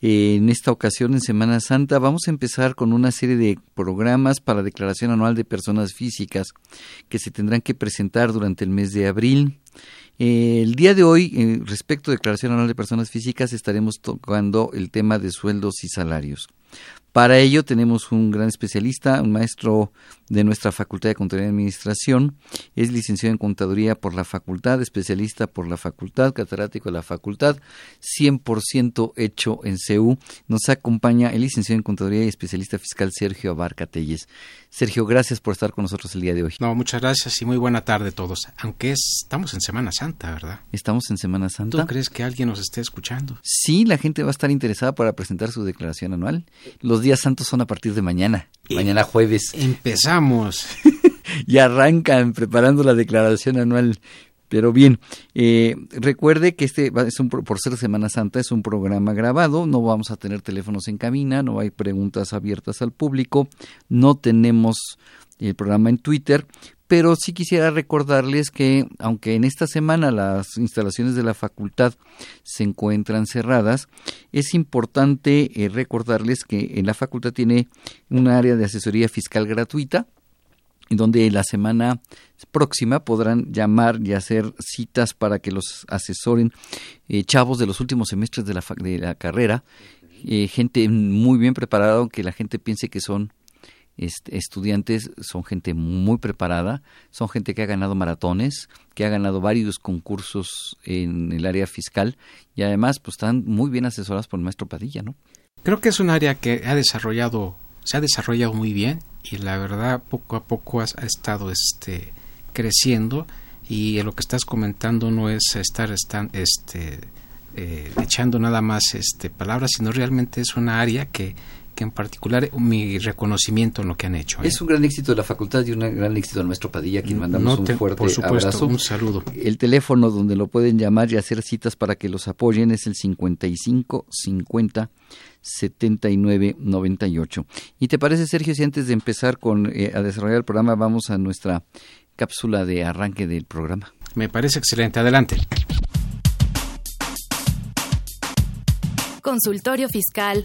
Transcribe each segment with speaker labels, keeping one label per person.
Speaker 1: En esta ocasión, en Semana Santa, vamos a empezar con una serie de programas para declaración anual de personas físicas que se tendrán que presentar durante el mes de abril. El día de hoy, eh, respecto a declaración anual de personas físicas, estaremos tocando el tema de sueldos y salarios. Para ello tenemos un gran especialista, un maestro de nuestra Facultad de Contaduría y Administración. Es licenciado en Contaduría por la Facultad, especialista por la Facultad, catedrático de la Facultad, 100% hecho en CEU. Nos acompaña el licenciado en Contaduría y especialista fiscal Sergio Abarca Telles. Sergio, gracias por estar con nosotros el día de hoy.
Speaker 2: No, muchas gracias y muy buena tarde a todos. Aunque es- estamos en Semana Santa, ¿verdad?
Speaker 1: Estamos en Semana
Speaker 2: ¿Tú
Speaker 1: Santa.
Speaker 2: crees que alguien nos esté escuchando?
Speaker 1: Sí, la gente va a estar interesada para presentar su declaración anual. Los días santos son a partir de mañana, mañana jueves.
Speaker 2: Empezamos.
Speaker 1: y arrancan preparando la declaración anual. Pero bien, eh, recuerde que este es un, por ser Semana Santa es un programa grabado, no vamos a tener teléfonos en cabina, no hay preguntas abiertas al público, no tenemos el programa en Twitter, pero sí quisiera recordarles que aunque en esta semana las instalaciones de la facultad se encuentran cerradas, es importante eh, recordarles que en la facultad tiene un área de asesoría fiscal gratuita, donde la semana próxima podrán llamar y hacer citas para que los asesoren eh, chavos de los últimos semestres de la, de la carrera, eh, gente muy bien preparada, aunque la gente piense que son este, estudiantes, son gente muy preparada, son gente que ha ganado maratones, que ha ganado varios concursos en el área fiscal y además pues están muy bien asesoradas por el maestro Padilla, ¿no?
Speaker 2: Creo que es un área que ha desarrollado, se ha desarrollado muy bien y la verdad poco a poco ha, estado este creciendo y lo que estás comentando no es estar este eh, echando nada más este palabras, sino realmente es una área que, que en particular mi reconocimiento en lo que han hecho. ¿eh?
Speaker 1: Es un gran éxito de la facultad y un gran éxito del maestro Padilla, a quien mandamos
Speaker 2: No te-
Speaker 1: un fuerte
Speaker 2: por supuesto,
Speaker 1: abrazo.
Speaker 2: un saludo.
Speaker 1: El teléfono donde lo pueden llamar y hacer citas para que los apoyen es el 55 50 79 98. ¿Y te parece, Sergio, si antes de empezar con eh, a desarrollar el programa vamos a nuestra cápsula de arranque del programa?
Speaker 2: Me parece excelente. Adelante.
Speaker 3: Consultorio Fiscal.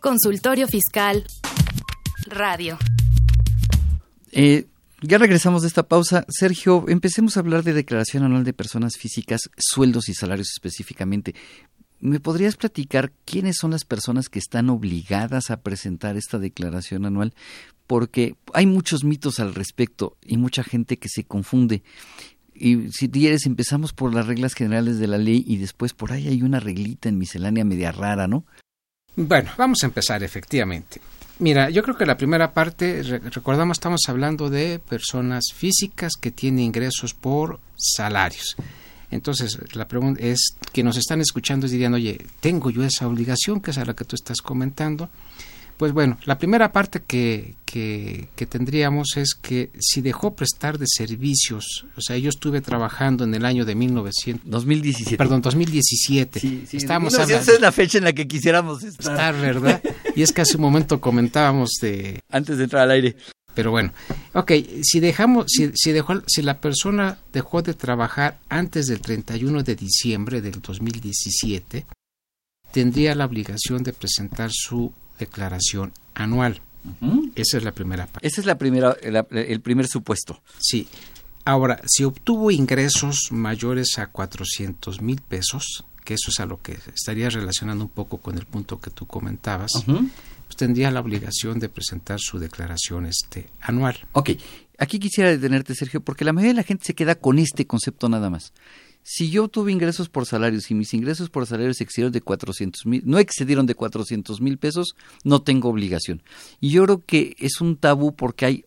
Speaker 3: Consultorio Fiscal. Radio.
Speaker 1: Eh, ya regresamos de esta pausa. Sergio, empecemos a hablar de declaración anual de personas físicas, sueldos y salarios específicamente. ¿Me podrías platicar quiénes son las personas que están obligadas a presentar esta declaración anual? Porque hay muchos mitos al respecto y mucha gente que se confunde. Y si quieres, empezamos por las reglas generales de la ley y después por ahí hay una reglita en miscelánea media rara, ¿no?
Speaker 2: Bueno, vamos a empezar efectivamente. Mira, yo creo que la primera parte, recordamos, estamos hablando de personas físicas que tienen ingresos por salarios. Entonces, la pregunta es, que nos están escuchando dirían, oye, ¿tengo yo esa obligación, que es a la que tú estás comentando? Pues bueno, la primera parte que, que, tendríamos es que si dejó prestar de servicios, o sea, yo estuve trabajando en el año de 1900...
Speaker 1: 2017.
Speaker 2: Perdón, 2017.
Speaker 1: Sí, sí, Estamos hablando, esa es la fecha en la que quisiéramos estar.
Speaker 2: Estar, ¿verdad? y es que hace un momento comentábamos de...
Speaker 1: Antes de entrar al aire.
Speaker 2: Pero bueno, ok, si dejamos, si, si, dejó, si la persona dejó de trabajar antes del 31 de diciembre del 2017, tendría la obligación de presentar su declaración anual. Esa es la primera parte.
Speaker 1: Ese es la primera, el primer supuesto.
Speaker 2: Sí. Ahora, si obtuvo ingresos mayores a 400 mil pesos, que eso es a lo que estaría relacionando un poco con el punto que tú comentabas, pues tendría la obligación de presentar su declaración este anual.
Speaker 1: Ok, aquí quisiera detenerte, Sergio, porque la mayoría de la gente se queda con este concepto nada más. Si yo tuve ingresos por salarios y mis ingresos por salarios excedieron de 400 mil, no excedieron de 400 mil pesos, no tengo obligación. Y yo creo que es un tabú porque hay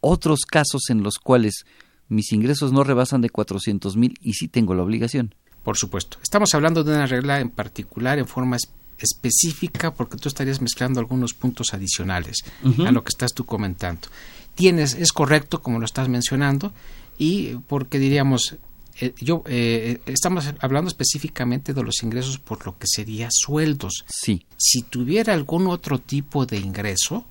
Speaker 1: otros casos en los cuales mis ingresos no rebasan de 400 mil y sí tengo la obligación.
Speaker 2: Por supuesto. Estamos hablando de una regla en particular en forma específica porque tú estarías mezclando algunos puntos adicionales a lo que estás tú comentando. Tienes, es correcto como lo estás mencionando y porque diríamos eh, yo eh, estamos hablando específicamente de los ingresos por lo que sería sueldos.
Speaker 1: Sí.
Speaker 2: Si tuviera algún otro tipo de ingreso,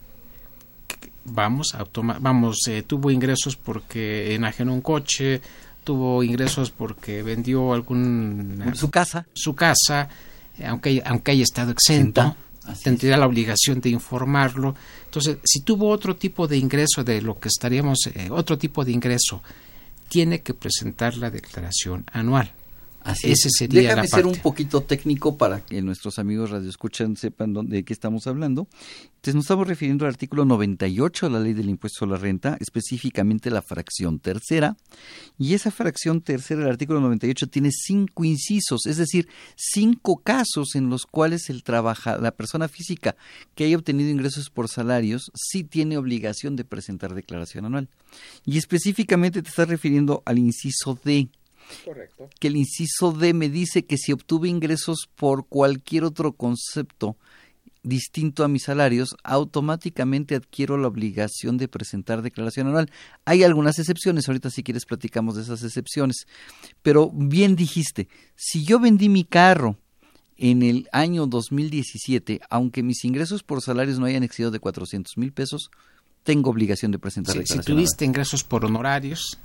Speaker 2: vamos a tomar, vamos, eh, tuvo ingresos porque enajenó un coche, tuvo ingresos porque vendió algún
Speaker 1: su casa,
Speaker 2: su casa, aunque aunque haya estado exento. tendría la obligación de informarlo. Entonces, si tuvo otro tipo de ingreso de lo que estaríamos, otro tipo de ingreso tiene que presentar la declaración anual.
Speaker 1: Así Ese sería Déjame ser un poquito técnico para que nuestros amigos radioescuchan sepan de qué estamos hablando. Entonces nos estamos refiriendo al artículo 98 de la Ley del Impuesto a la Renta, específicamente la fracción tercera. Y esa fracción tercera del artículo 98 tiene cinco incisos, es decir, cinco casos en los cuales el trabaja, la persona física que haya obtenido ingresos por salarios sí tiene obligación de presentar declaración anual. Y específicamente te estás refiriendo al inciso D
Speaker 2: Correcto.
Speaker 1: Que el inciso D me dice que si obtuve ingresos por cualquier otro concepto distinto a mis salarios, automáticamente adquiero la obligación de presentar declaración anual. Hay algunas excepciones, ahorita si quieres platicamos de esas excepciones, pero bien dijiste, si yo vendí mi carro en el año 2017, aunque mis ingresos por salarios no hayan excedido de 400 mil pesos, tengo obligación de presentar declaración.
Speaker 2: Si tuviste ingresos por honorarios,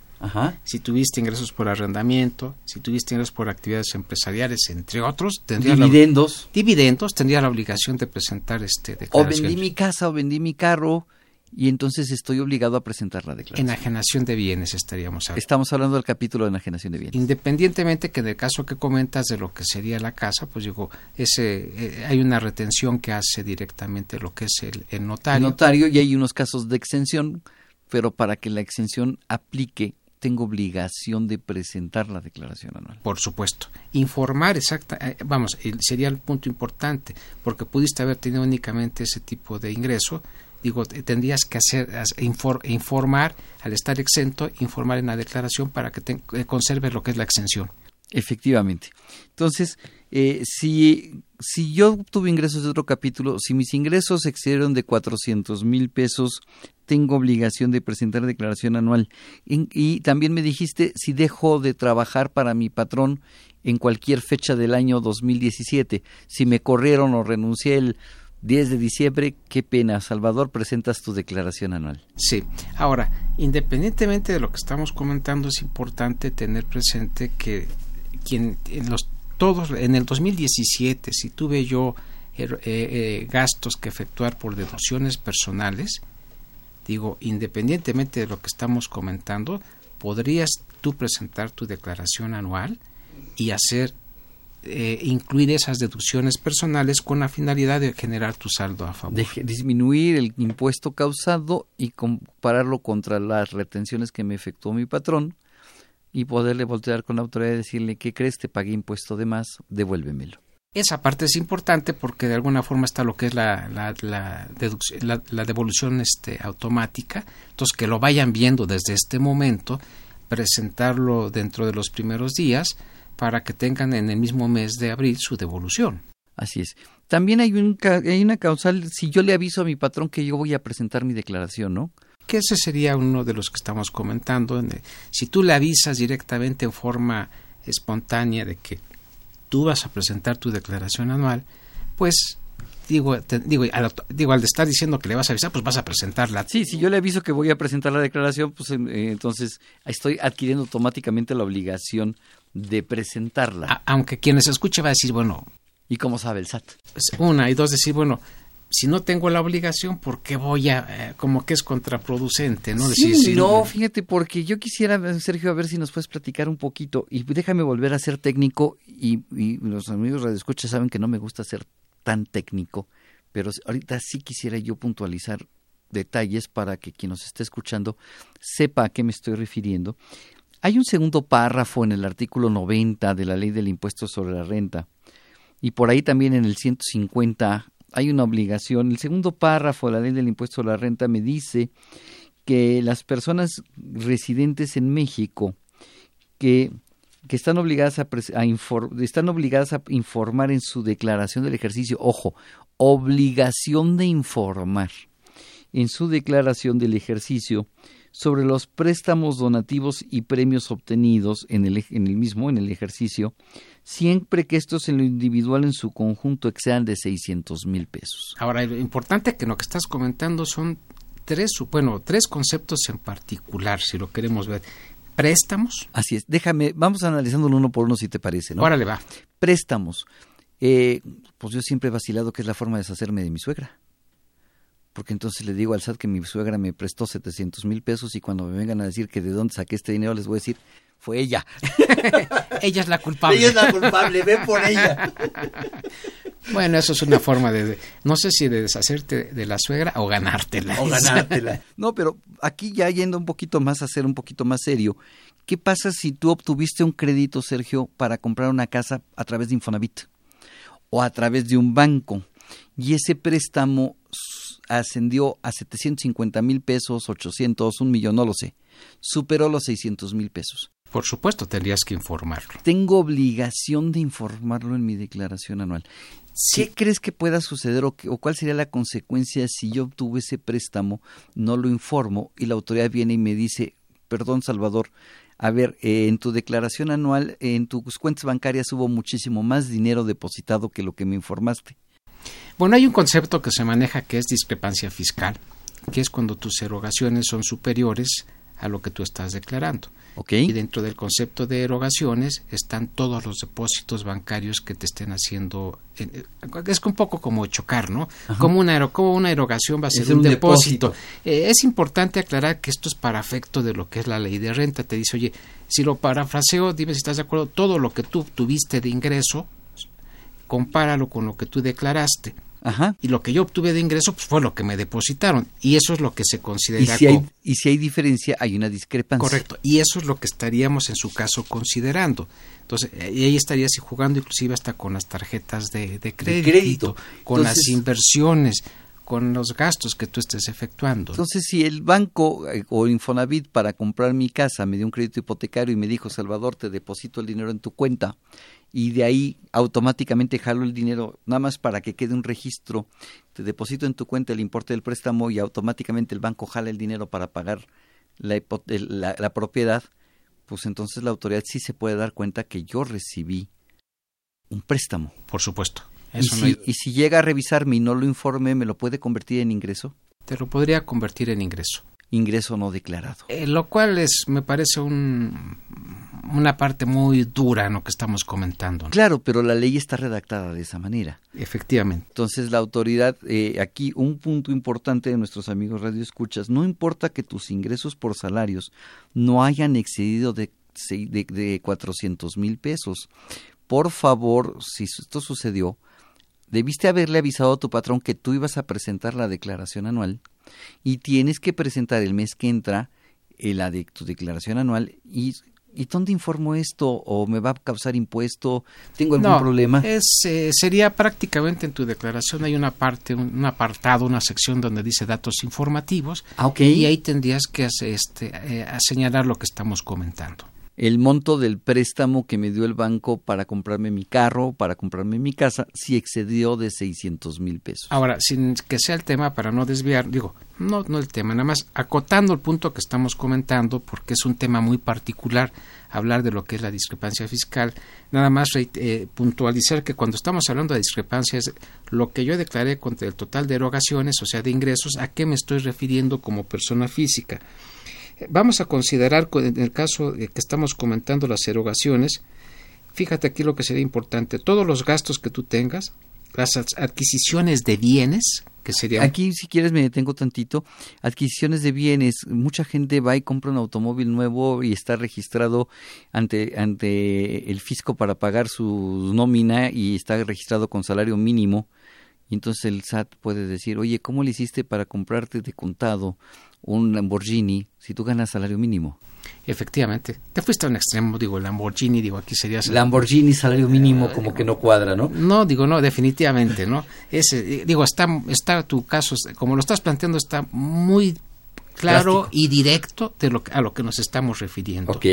Speaker 2: si tuviste ingresos por arrendamiento, si tuviste ingresos por actividades empresariales, entre otros,
Speaker 1: tendría dividendos,
Speaker 2: la, dividendos, tendría la obligación de presentar este declaración.
Speaker 1: O vendí mi casa o vendí mi carro y entonces estoy obligado a presentar la declaración.
Speaker 2: Enajenación de bienes estaríamos hablando.
Speaker 1: Estamos hablando del capítulo de enajenación de bienes.
Speaker 2: Independientemente que del caso que comentas de lo que sería la casa, pues digo, ese eh, hay una retención que hace directamente lo que es el, el notario.
Speaker 1: El notario y hay unos casos de exención, pero para que la exención aplique tengo obligación de presentar la declaración anual.
Speaker 2: Por supuesto. Informar exacta, eh, vamos, sería el punto importante, porque pudiste haber tenido únicamente ese tipo de ingreso. Digo, tendrías que hacer informar al estar exento, informar en la declaración para que te, eh, conserve lo que es la exención.
Speaker 1: Efectivamente. Entonces, eh, si, si yo tuve ingresos de otro capítulo, si mis ingresos excedieron de 400 mil pesos, tengo obligación de presentar declaración anual. Y, también me dijiste, si dejo de trabajar para mi patrón en cualquier fecha del año 2017, si me corrieron o renuncié el 10 de diciembre, qué pena, Salvador, presentas tu declaración anual.
Speaker 2: Sí, ahora, independientemente de lo que estamos comentando, es importante tener presente que quien en los todos en el 2017 si tuve yo eh, eh, gastos que efectuar por deducciones personales digo independientemente de lo que estamos comentando podrías tú presentar tu declaración anual y hacer eh, incluir esas deducciones personales con la finalidad de generar tu saldo a favor.
Speaker 1: De disminuir el impuesto causado y compararlo contra las retenciones que me efectuó mi patrón y poderle voltear con la autoridad y decirle, ¿qué crees? Te pagué impuesto de más, devuélvemelo.
Speaker 2: Esa parte es importante porque de alguna forma está lo que es la, la, la, la devolución este, automática. Entonces, que lo vayan viendo desde este momento, presentarlo dentro de los primeros días para que tengan en el mismo mes de abril su devolución.
Speaker 1: Así es. También hay, un, hay una causal, si yo le aviso a mi patrón que yo voy a presentar mi declaración, ¿no?
Speaker 2: Que ese sería uno de los que estamos comentando. Si tú le avisas directamente en forma espontánea de que tú vas a presentar tu declaración anual, pues digo, digo, al, digo, al estar diciendo que le vas a avisar, pues vas a presentarla.
Speaker 1: Sí, si yo le aviso que voy a presentar la declaración, pues em, eh, entonces estoy adquiriendo automáticamente la obligación de presentarla.
Speaker 2: aunque quienes escuche va a decir, bueno...
Speaker 1: ¿Y cómo sabe el SAT?
Speaker 2: Una y dos, decir, bueno, si no tengo la obligación, ¿por qué voy a...? Eh, como que es contraproducente, ¿no?
Speaker 1: Sí, no, fíjate, porque yo quisiera, Sergio, a ver si nos puedes platicar un poquito y déjame volver a ser técnico y, y los amigos radioescuchas saben que no me gusta ser tan técnico, pero ahorita sí quisiera yo puntualizar detalles para que quien nos esté escuchando sepa a qué me estoy refiriendo. Hay un segundo párrafo en el artículo 90 de la Ley del Impuesto sobre la Renta y por ahí también en el 150 hay una obligación. El segundo párrafo de la Ley del Impuesto sobre la Renta me dice que las personas residentes en México que, que están, obligadas a, están obligadas a informar en su declaración del ejercicio, ojo, obligación de informar en su declaración del ejercicio sobre los préstamos donativos y premios obtenidos en el, en el mismo, en el ejercicio, siempre que estos en lo individual en su conjunto excedan de 600 mil pesos.
Speaker 2: Ahora, lo importante que lo que estás comentando son tres, bueno, tres conceptos en particular, si lo queremos ver. Préstamos.
Speaker 1: Así es. Déjame, vamos analizándolo uno por uno si te parece, ¿no?
Speaker 2: Órale, va.
Speaker 1: Préstamos. Eh, pues yo siempre he vacilado que es la forma de deshacerme de mi suegra porque entonces le digo al SAT que mi suegra me prestó 700 mil pesos y cuando me vengan a decir que de dónde saqué este dinero les voy a decir, fue ella.
Speaker 2: ella es la culpable.
Speaker 1: Ella es la culpable, ve por ella.
Speaker 2: bueno, eso es una forma de, no sé si de deshacerte de la suegra o ganártela.
Speaker 1: O ganártela. No, pero aquí ya yendo un poquito más a ser un poquito más serio, ¿qué pasa si tú obtuviste un crédito, Sergio, para comprar una casa a través de Infonavit o a través de un banco? Y ese préstamo ascendió a 750 mil pesos, 800, un millón, no lo sé. Superó los 600 mil pesos.
Speaker 2: Por supuesto, tendrías que informarlo.
Speaker 1: Tengo obligación de informarlo en mi declaración anual. ¿Qué crees que pueda suceder o, cuál sería la consecuencia si yo obtuve ese préstamo, no lo informo y la autoridad viene y me dice, perdón Salvador, a ver, eh, en tu declaración anual, en tus cuentas bancarias hubo muchísimo más dinero depositado que lo que me informaste.
Speaker 2: Bueno, hay un concepto que se maneja que es discrepancia fiscal, que es cuando tus erogaciones son superiores a lo que tú estás declarando. Y dentro del concepto de erogaciones están todos los depósitos bancarios que te estén haciendo. es un poco como chocar, ¿no? Como una, como una erogación va a ser un, depósito. Eh, es importante aclarar que esto es para efecto de lo que es la ley de renta. Te dice, oye, si lo parafraseo, dime si estás de acuerdo, todo lo que tú tuviste de ingreso, compáralo con lo que tú declaraste
Speaker 1: Ajá.
Speaker 2: Y lo que yo obtuve de ingreso pues, fue lo que me depositaron. Y eso es lo que se considera.
Speaker 1: Y si, hay, y si hay diferencia, hay una discrepancia.
Speaker 2: Correcto. Y eso es lo que estaríamos en su caso considerando. Entonces, y ahí estarías jugando inclusive hasta con las tarjetas de, crédito, con las inversiones, con los gastos que tú estés efectuando.
Speaker 1: Entonces, si el banco eh, o Infonavit para comprar mi casa me dio un crédito hipotecario y me dijo, Salvador, te deposito el dinero en tu cuenta y de ahí automáticamente jalo el dinero, nada más para que quede un registro, te deposito en tu cuenta el importe del préstamo y automáticamente el banco jala el dinero para pagar la, la, propiedad, pues entonces la autoridad sí se puede dar cuenta que yo recibí un préstamo.
Speaker 2: Por supuesto.
Speaker 1: y, si, y si llega a revisarme y no lo informe, ¿me lo puede convertir en ingreso?
Speaker 2: Te lo podría convertir en ingreso.
Speaker 1: Ingreso no declarado.
Speaker 2: Eh, lo cual es, me parece un una parte muy dura en lo que estamos comentando.
Speaker 1: Claro, pero la ley está redactada de esa manera.
Speaker 2: Efectivamente.
Speaker 1: Entonces la autoridad, eh, aquí un punto importante de nuestros amigos Radio Escuchas, no importa que tus ingresos por salarios no hayan excedido de, de, de 400 mil pesos, por favor, si esto sucedió, debiste haberle avisado a tu patrón que tú ibas a presentar la declaración anual y tienes que presentar el mes que entra la de tu declaración anual y ¿Y dónde informo esto? ¿O me va a causar impuesto? ¿Tengo algún problema?
Speaker 2: Es, eh, sería prácticamente en tu declaración hay una parte, un, apartado, una sección donde dice datos informativos.
Speaker 1: Ah,
Speaker 2: Y ahí tendrías que este, eh, señalar lo que estamos comentando
Speaker 1: el monto del préstamo que me dio el banco para comprarme mi carro, para comprarme mi casa, si excedió de 600 mil pesos.
Speaker 2: Ahora, sin que sea el tema, para no desviar, digo, no, no el tema, nada más acotando el punto que estamos comentando, porque es un tema muy particular hablar de lo que es la discrepancia fiscal, nada más eh, puntualizar que cuando estamos hablando de discrepancias, lo que yo declaré contra el total de erogaciones, o sea, de ingresos, ¿a qué me estoy refiriendo como persona física? Vamos a considerar, en el caso que estamos comentando las erogaciones, fíjate aquí lo que sería importante, todos los gastos que tú tengas, las adquisiciones de bienes, que sería...
Speaker 1: Aquí, si quieres, me detengo tantito. Adquisiciones de bienes. Mucha gente va y compra un automóvil nuevo y está registrado ante, ante el fisco para pagar su nómina y está registrado con salario mínimo. Y entonces el SAT puede decir, oye, ¿cómo le hiciste para comprarte de contado un Lamborghini si tú ganas salario mínimo.
Speaker 2: Efectivamente. Te fuiste a un extremo, digo, Lamborghini, digo, aquí sería...
Speaker 1: Lamborghini, salario mínimo, como que no cuadra, ¿no?
Speaker 2: No, digo, no, definitivamente, ¿no? Ese, digo, está, está tu caso, como lo estás planteando, está muy claro y directo de lo, a lo que nos estamos refiriendo.
Speaker 1: Ok.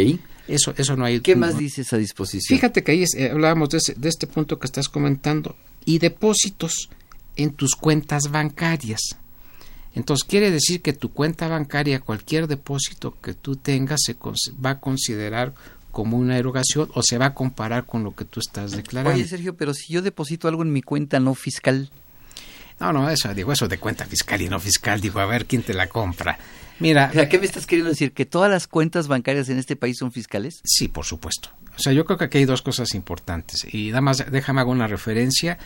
Speaker 2: Eso, eso no hay...
Speaker 1: ¿Qué más dices a disposición?
Speaker 2: Fíjate que ahí eh, hablábamos de, de este punto que estás comentando. Y depósitos en tus cuentas bancarias. Entonces quiere decir que tu cuenta bancaria, cualquier depósito que tú tengas, se va a considerar como una erogación o se va a comparar con lo que tú estás declarando.
Speaker 1: Oye, Sergio, pero si yo deposito algo en mi cuenta no fiscal.
Speaker 2: No, no, eso, digo, eso de cuenta fiscal y no fiscal, digo, a ver quién te la compra. Mira.
Speaker 1: ¿Qué me estás queriendo decir? ¿Que todas las cuentas bancarias en este país son fiscales?
Speaker 2: Sí, por supuesto. O sea, yo creo que aquí hay dos cosas importantes. Y nada más, déjame hago una referencia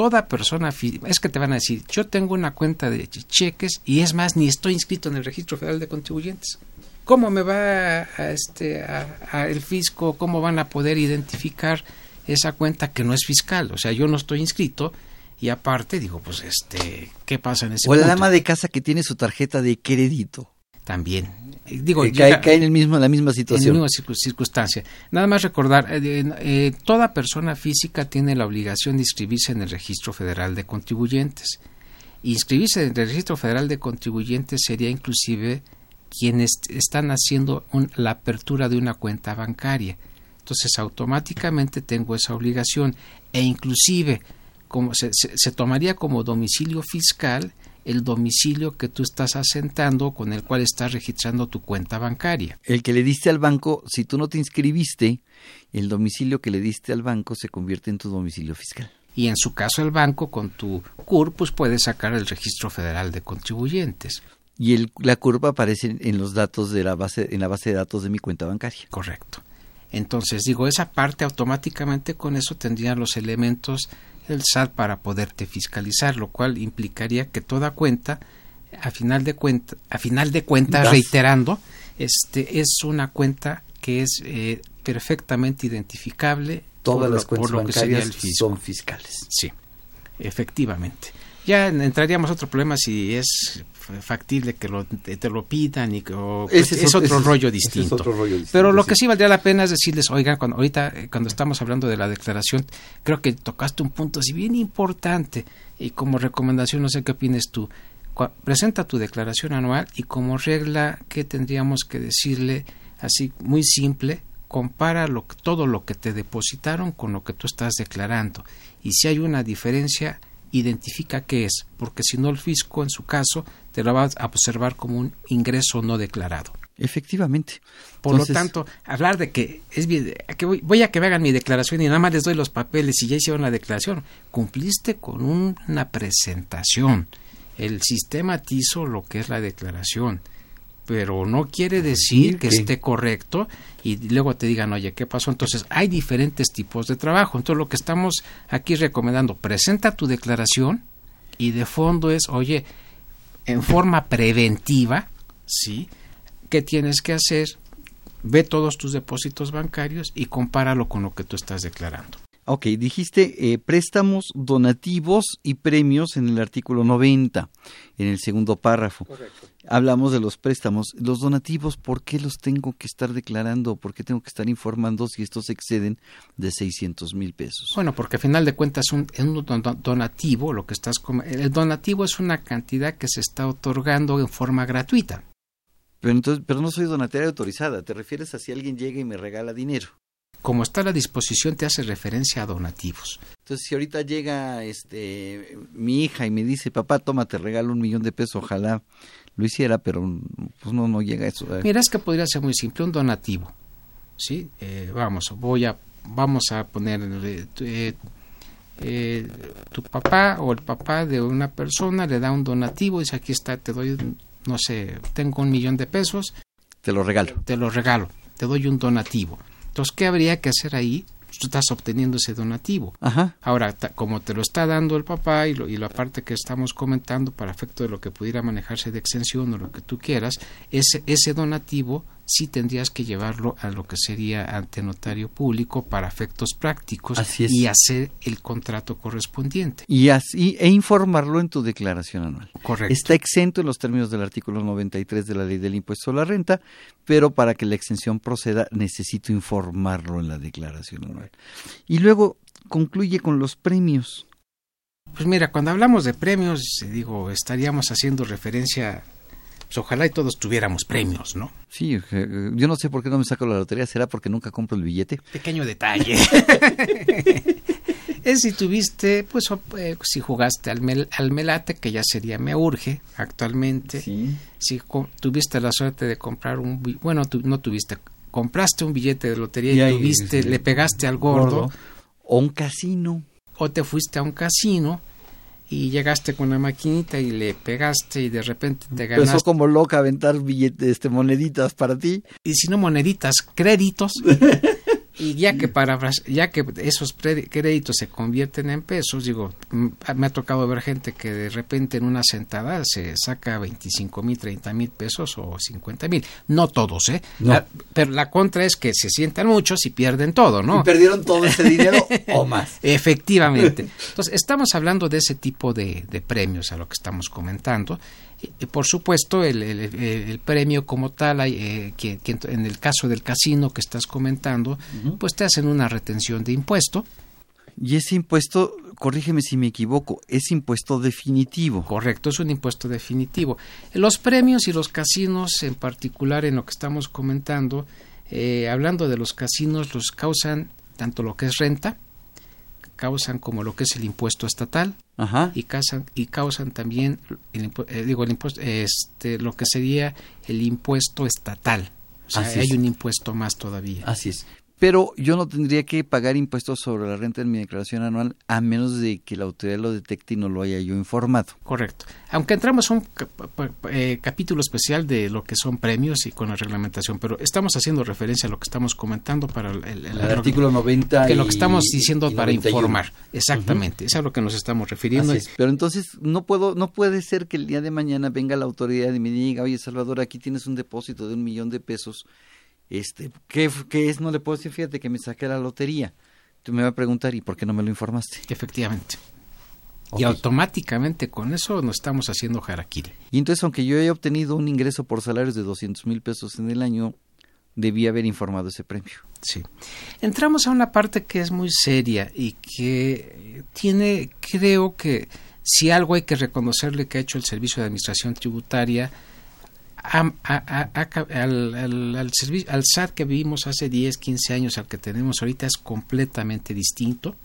Speaker 2: toda persona es que te van a decir, yo tengo una cuenta de cheques y es más, ni estoy inscrito en el Registro Federal de Contribuyentes. ¿Cómo me va a, este, a, el fisco, cómo van a poder identificar esa cuenta que no es fiscal? O sea, yo no estoy inscrito y aparte digo, pues, este, ¿qué pasa en ese
Speaker 1: O la ama de casa que tiene su tarjeta de crédito.
Speaker 2: También. Digo,
Speaker 1: cae, en el mismo, la misma situación.
Speaker 2: En la misma circunstancia. Nada más recordar, eh, eh, toda persona física tiene la obligación de inscribirse en el Registro Federal de Contribuyentes. Inscribirse en el Registro Federal de Contribuyentes sería inclusive quienes están haciendo la apertura de una cuenta bancaria. Entonces, automáticamente tengo esa obligación e inclusive como se, se tomaría como domicilio fiscal el domicilio que tú estás asentando con el cual estás registrando tu cuenta bancaria.
Speaker 1: El que le diste al banco, si tú no te inscribiste, el domicilio que le diste al banco se convierte en tu domicilio fiscal.
Speaker 2: Y en su caso el banco con tu CUR pues puede sacar el registro federal de contribuyentes.
Speaker 1: Y el, la curva aparece en los datos de la base, en la base de datos de mi cuenta bancaria.
Speaker 2: Correcto. Entonces digo, esa parte automáticamente con eso tendría los elementos el SAT para poderte fiscalizar, lo cual implicaría que toda cuenta, a final de cuenta, a final de cuentas, reiterando, este es una cuenta que es eh, perfectamente identificable.
Speaker 1: Todas las cuentas bancarias son fiscales.
Speaker 2: Sí, efectivamente. Ya entraríamos a otro problema si es factible que lo, te lo pidan y es, otro rollo distinto. Pero lo que sí valdría la pena es decirles, oigan, cuando, ahorita eh, cuando estamos hablando de la declaración, creo que tocaste un punto así bien importante y como recomendación, no sé qué opines tú, presenta tu declaración anual y como regla, ¿qué tendríamos que decirle así muy simple? Compara lo, todo lo que te depositaron con lo que tú estás declarando y si hay una diferencia, identifica qué es, porque si no el fisco en su caso te lo va a observar como un ingreso no declarado.
Speaker 1: Efectivamente.
Speaker 2: Por lo tanto, hablar de que es que voy, a que me hagan mi declaración y nada más les doy los papeles y ya hicieron la declaración, cumpliste con una presentación. El sistema te hizo lo que es la declaración pero no quiere decir que esté correcto y luego te digan, oye, ¿qué pasó? Entonces, hay diferentes tipos de trabajo. Entonces, lo que estamos aquí recomendando, presenta tu declaración y de fondo es, oye, en forma preventiva, ¿sí? ¿Qué tienes que hacer? Ve todos tus depósitos bancarios y compáralo con lo que tú estás declarando.
Speaker 1: Ok, dijiste eh, préstamos, donativos y premios en el artículo 90, en el segundo párrafo.
Speaker 2: Correcto.
Speaker 1: Hablamos de los préstamos. Los donativos, ¿por qué los tengo que estar declarando? ¿Por qué tengo que estar informando si estos exceden de 600 mil pesos?
Speaker 2: Bueno, porque al final de cuentas un, un don- donativo, lo que estás el donativo es una cantidad que se está otorgando en forma gratuita.
Speaker 1: Pero, entonces, pero no soy donataria autorizada. ¿Te refieres a si alguien llega y me regala dinero?
Speaker 2: Como está a la disposición te hace referencia a donativos.
Speaker 1: Entonces, si ahorita llega este mi hija y me dice, papá, toma, te regalo un millón de pesos, ojalá lo hiciera, pero pues no, no llega a eso. ¿eh?
Speaker 2: Mira, es que podría ser muy simple, un donativo. ¿Sí? Eh, vamos, voy a, vamos a poner eh, tu- eh, eh, tu papá o el papá de una persona le da un donativo y dice, aquí está, te doy, no sé, tengo un millón de pesos,
Speaker 1: Te lo regalo.
Speaker 2: te lo regalo, te doy un donativo. Entonces, ¿qué habría que hacer ahí? Tú estás obteniendo ese donativo.
Speaker 1: Ajá.
Speaker 2: Ahora, como te lo está dando el papá y, lo, y la parte que estamos comentando para efecto de lo que pudiera manejarse de exención o lo que tú quieras, ese, ese donativo sí tendrías que llevarlo a lo que sería ante notario público para efectos prácticos
Speaker 1: Así
Speaker 2: y hacer el contrato correspondiente.
Speaker 1: Y así, e informarlo en tu declaración anual.
Speaker 2: Correcto.
Speaker 1: Está exento en los términos del artículo 93 de la ley del impuesto a la renta, pero para que la exención proceda necesito informarlo en la declaración anual. Y luego concluye con los premios.
Speaker 2: Pues mira, cuando hablamos de premios, digo, estaríamos haciendo referencia, pues ojalá y todos tuviéramos premios, ¿no?
Speaker 1: Sí, eh, yo no sé por qué no me saco la lotería, será porque nunca compro el billete.
Speaker 2: Pequeño detalle. es si tuviste, pues eh, si jugaste al, mel- al melate, que ya sería me urge actualmente.
Speaker 1: Sí.
Speaker 2: Si tuviste la suerte de comprar un, bueno, tu- no tuviste, compraste un billete de lotería y,
Speaker 1: ahí,
Speaker 2: tuviste,
Speaker 1: sí.
Speaker 2: le pegaste al gordo,
Speaker 1: O un casino.
Speaker 2: o te fuiste a un casino y llegaste con la maquinita y le pegaste y de repente te
Speaker 1: Empezó
Speaker 2: ganaste,
Speaker 1: como loca a aventar billetes, este, moneditas para ti.
Speaker 2: y si no moneditas, créditos. Y ya que para ya que esos créditos se convierten en pesos, digo, mm, me ha tocado ver gente que de repente en una sentada se saca 25 mil, 30 mil pesos o 50 mil. No todos, ¿eh?
Speaker 1: No.
Speaker 2: La- pero la contra es que se sientan muchos y pierden todo, ¿no?
Speaker 1: Y perdieron todo ese dinero o más.
Speaker 2: Efectivamente. Entonces, estamos hablando de ese tipo de, de premios a lo que estamos comentando. Y, por supuesto, el, el- el- el premio como tal, eh, que, que en el caso del casino que estás comentando, pues te hacen una retención de impuesto.
Speaker 1: Y ese impuesto, corrígeme si me equivoco, es impuesto definitivo.
Speaker 2: Correcto, es un impuesto definitivo. Los premios y los casinos, en particular en lo que estamos comentando, eh, hablando de los casinos, los causan tanto lo que es renta, causan como lo que es el impuesto estatal,
Speaker 1: Ajá.
Speaker 2: y causan y causan también el eh, digo el impuesto este lo que sería el impuesto estatal o sea,
Speaker 1: Así
Speaker 2: hay
Speaker 1: es.
Speaker 2: un impuesto más todavía
Speaker 1: Así es. Pero yo no tendría que pagar impuestos sobre la renta en mi declaración anual a menos de que la autoridad lo detecte y no lo haya yo informado.
Speaker 2: correcto aunque entramos a un eh, capítulo especial de lo que son premios y con la reglamentación pero estamos haciendo referencia a lo que estamos comentando para el, el- el-
Speaker 1: El artículo 90
Speaker 2: que lo que estamos diciendo para
Speaker 1: 91.
Speaker 2: informar exactamente es a lo que nos estamos refiriendo
Speaker 1: es. Pero entonces no puedo, no puede ser que el día de mañana venga la autoridad y me diga, oye Salvador, aquí tienes un depósito de un millón de pesos. Este, ¿qué, qué es? No le puedo decir, fíjate que me saqué la lotería. Tú me va a preguntar, ¿y por qué no me lo informaste?
Speaker 2: efectivamente y automáticamente con eso nos estamos haciendo harakiri
Speaker 1: Y entonces, aunque yo haya obtenido un ingreso por salarios de 200 mil pesos en el año, debí haber informado ese premio.
Speaker 2: Sí. Entramos a una parte que es muy seria y que tiene, creo que si algo hay que reconocerle que ha hecho el Servicio de Administración Tributaria a- a- a- a- al, al, al, SAT que vivimos hace 10, 15 años al que tenemos ahorita es completamente distinto.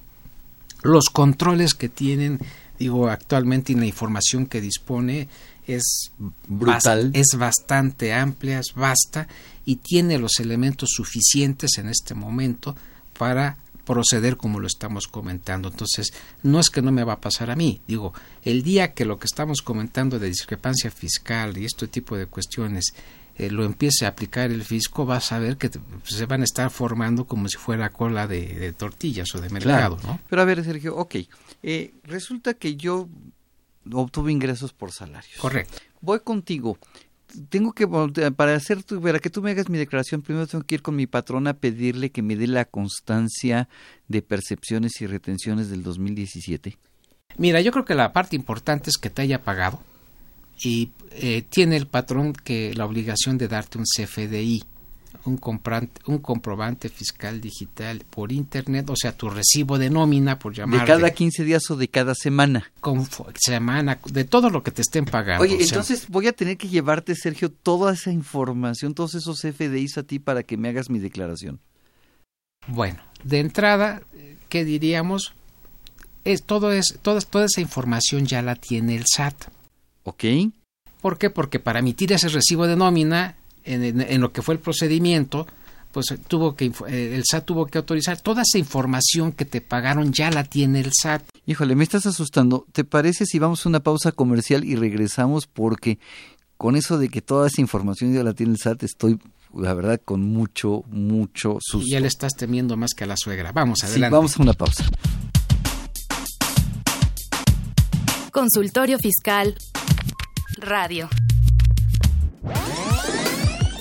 Speaker 2: Los controles que tienen, digo, actualmente y la información que dispone es
Speaker 1: Brutal.
Speaker 2: bas- es bastante amplia, es vasta y tiene los elementos suficientes en este momento para proceder como lo estamos comentando. Entonces, no es que no me va a pasar a mí, digo, el día que lo que estamos comentando de discrepancia fiscal y este tipo de cuestiones eh, lo empiece a aplicar el fisco, vas a ver que te- se van a estar formando como si fuera cola de, de tortillas o de mercado, ¿no?
Speaker 1: Pero a ver, Sergio, ok. eh, resulta que yo obtuve ingresos por salarios.
Speaker 2: Correcto.
Speaker 1: Voy contigo. Tengo que para hacer tu, para que tú me hagas mi declaración primero tengo que ir con mi patrona a pedirle que me dé la constancia de percepciones y retenciones del 2017.
Speaker 2: Mira, yo creo que la parte importante es que te haya pagado y eh, tiene el patrón que la obligación de darte un CFDI un, un comprobante fiscal digital por internet, o sea, tu recibo de nómina, por llamar.
Speaker 1: ¿De cada 15 días o de cada semana?
Speaker 2: Con semana, de todo lo que te estén pagando.
Speaker 1: Oye, entonces voy a tener que llevarte, Sergio, toda esa información, todos esos FDIs a ti para que me hagas mi declaración.
Speaker 2: Bueno, de entrada, ¿qué diríamos? Es, todo es, toda, toda esa información ya la tiene el SAT.
Speaker 1: ¿Ok?
Speaker 2: ¿Por qué? Porque para emitir ese recibo de nómina en, lo que fue el procedimiento, pues tuvo que eh, el SAT tuvo que autorizar toda esa información que te pagaron ya la tiene el SAT.
Speaker 1: Híjole, me estás asustando. ¿Te parece si vamos a una pausa comercial y regresamos porque con eso de que toda esa información ya la tiene el SAT estoy la verdad con mucho mucho susto.
Speaker 2: Y ya le estás temiendo más que a la suegra. Vamos adelante.
Speaker 1: vamos a una pausa.
Speaker 3: Consultorio Fiscal Radio.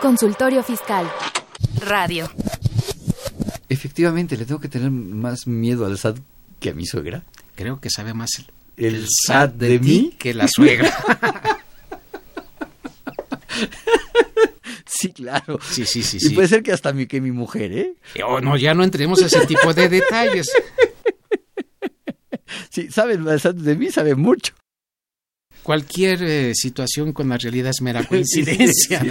Speaker 3: Consultorio Fiscal. Radio.
Speaker 1: Efectivamente, le tengo que tener más miedo al SAT que a mi suegra.
Speaker 2: Creo que sabe más
Speaker 1: el, SAT de, mí
Speaker 2: que la suegra.
Speaker 1: sí, claro.
Speaker 2: Sí, sí, sí.
Speaker 1: Y puede ser que hasta mi, que mi mujer, ¿eh?
Speaker 2: Oh, no, ya no entremos a ese tipo de detalles.
Speaker 1: Sí, sabe el SAT de mí, sabe mucho
Speaker 2: cualquier eh, situación con la realidad es mera coincidencia.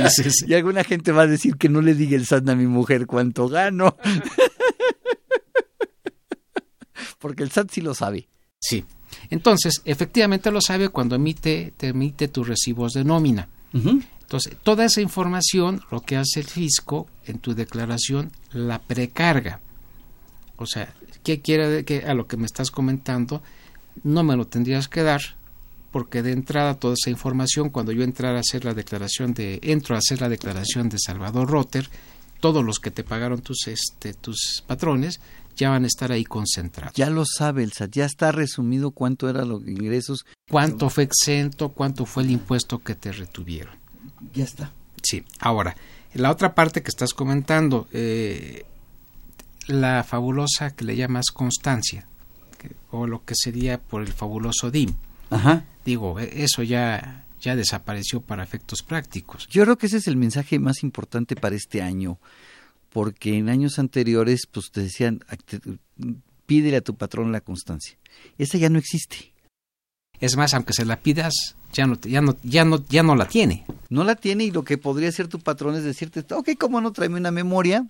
Speaker 1: y alguna gente va a decir que no le diga el SAT a mi mujer cuánto gano. Porque el SAT sí lo sabe.
Speaker 2: Sí. Entonces, efectivamente lo sabe cuando emite, te emite tus recibos de nómina. Entonces, toda esa información, lo que hace el fisco en tu declaración, la precarga. O sea, ¿qué quiere que a lo que me estás comentando? No me lo tendrías que dar, porque de entrada toda esa información, cuando yo entrara a hacer la declaración de, entro a hacer la declaración de Salvador Rotter, todos los que te pagaron tus, este, tus patrones ya van a estar ahí concentrados.
Speaker 1: Ya lo sabe el SAT, ya está resumido cuánto eran los ingresos.
Speaker 2: Cuánto fue exento, cuánto fue el impuesto que te retuvieron.
Speaker 1: Ya está.
Speaker 2: Sí, ahora, la otra parte que estás comentando, eh, la fabulosa que le llamas constancia, o lo que sería por el fabuloso DIM.
Speaker 1: Ajá.
Speaker 2: Digo, e, eso ya, ya desapareció para efectos prácticos.
Speaker 1: Yo creo que ese es el mensaje más importante para este año, porque en años anteriores pues te decían, pídele a tu patrón la constancia. Esa ya no existe.
Speaker 2: Es más, aunque se la pidas, ya no, ya no, ya no, ya no la tiene.
Speaker 1: No la tiene y lo que podría hacer tu patrón es decirte, ok, cómo no, tráeme una memoria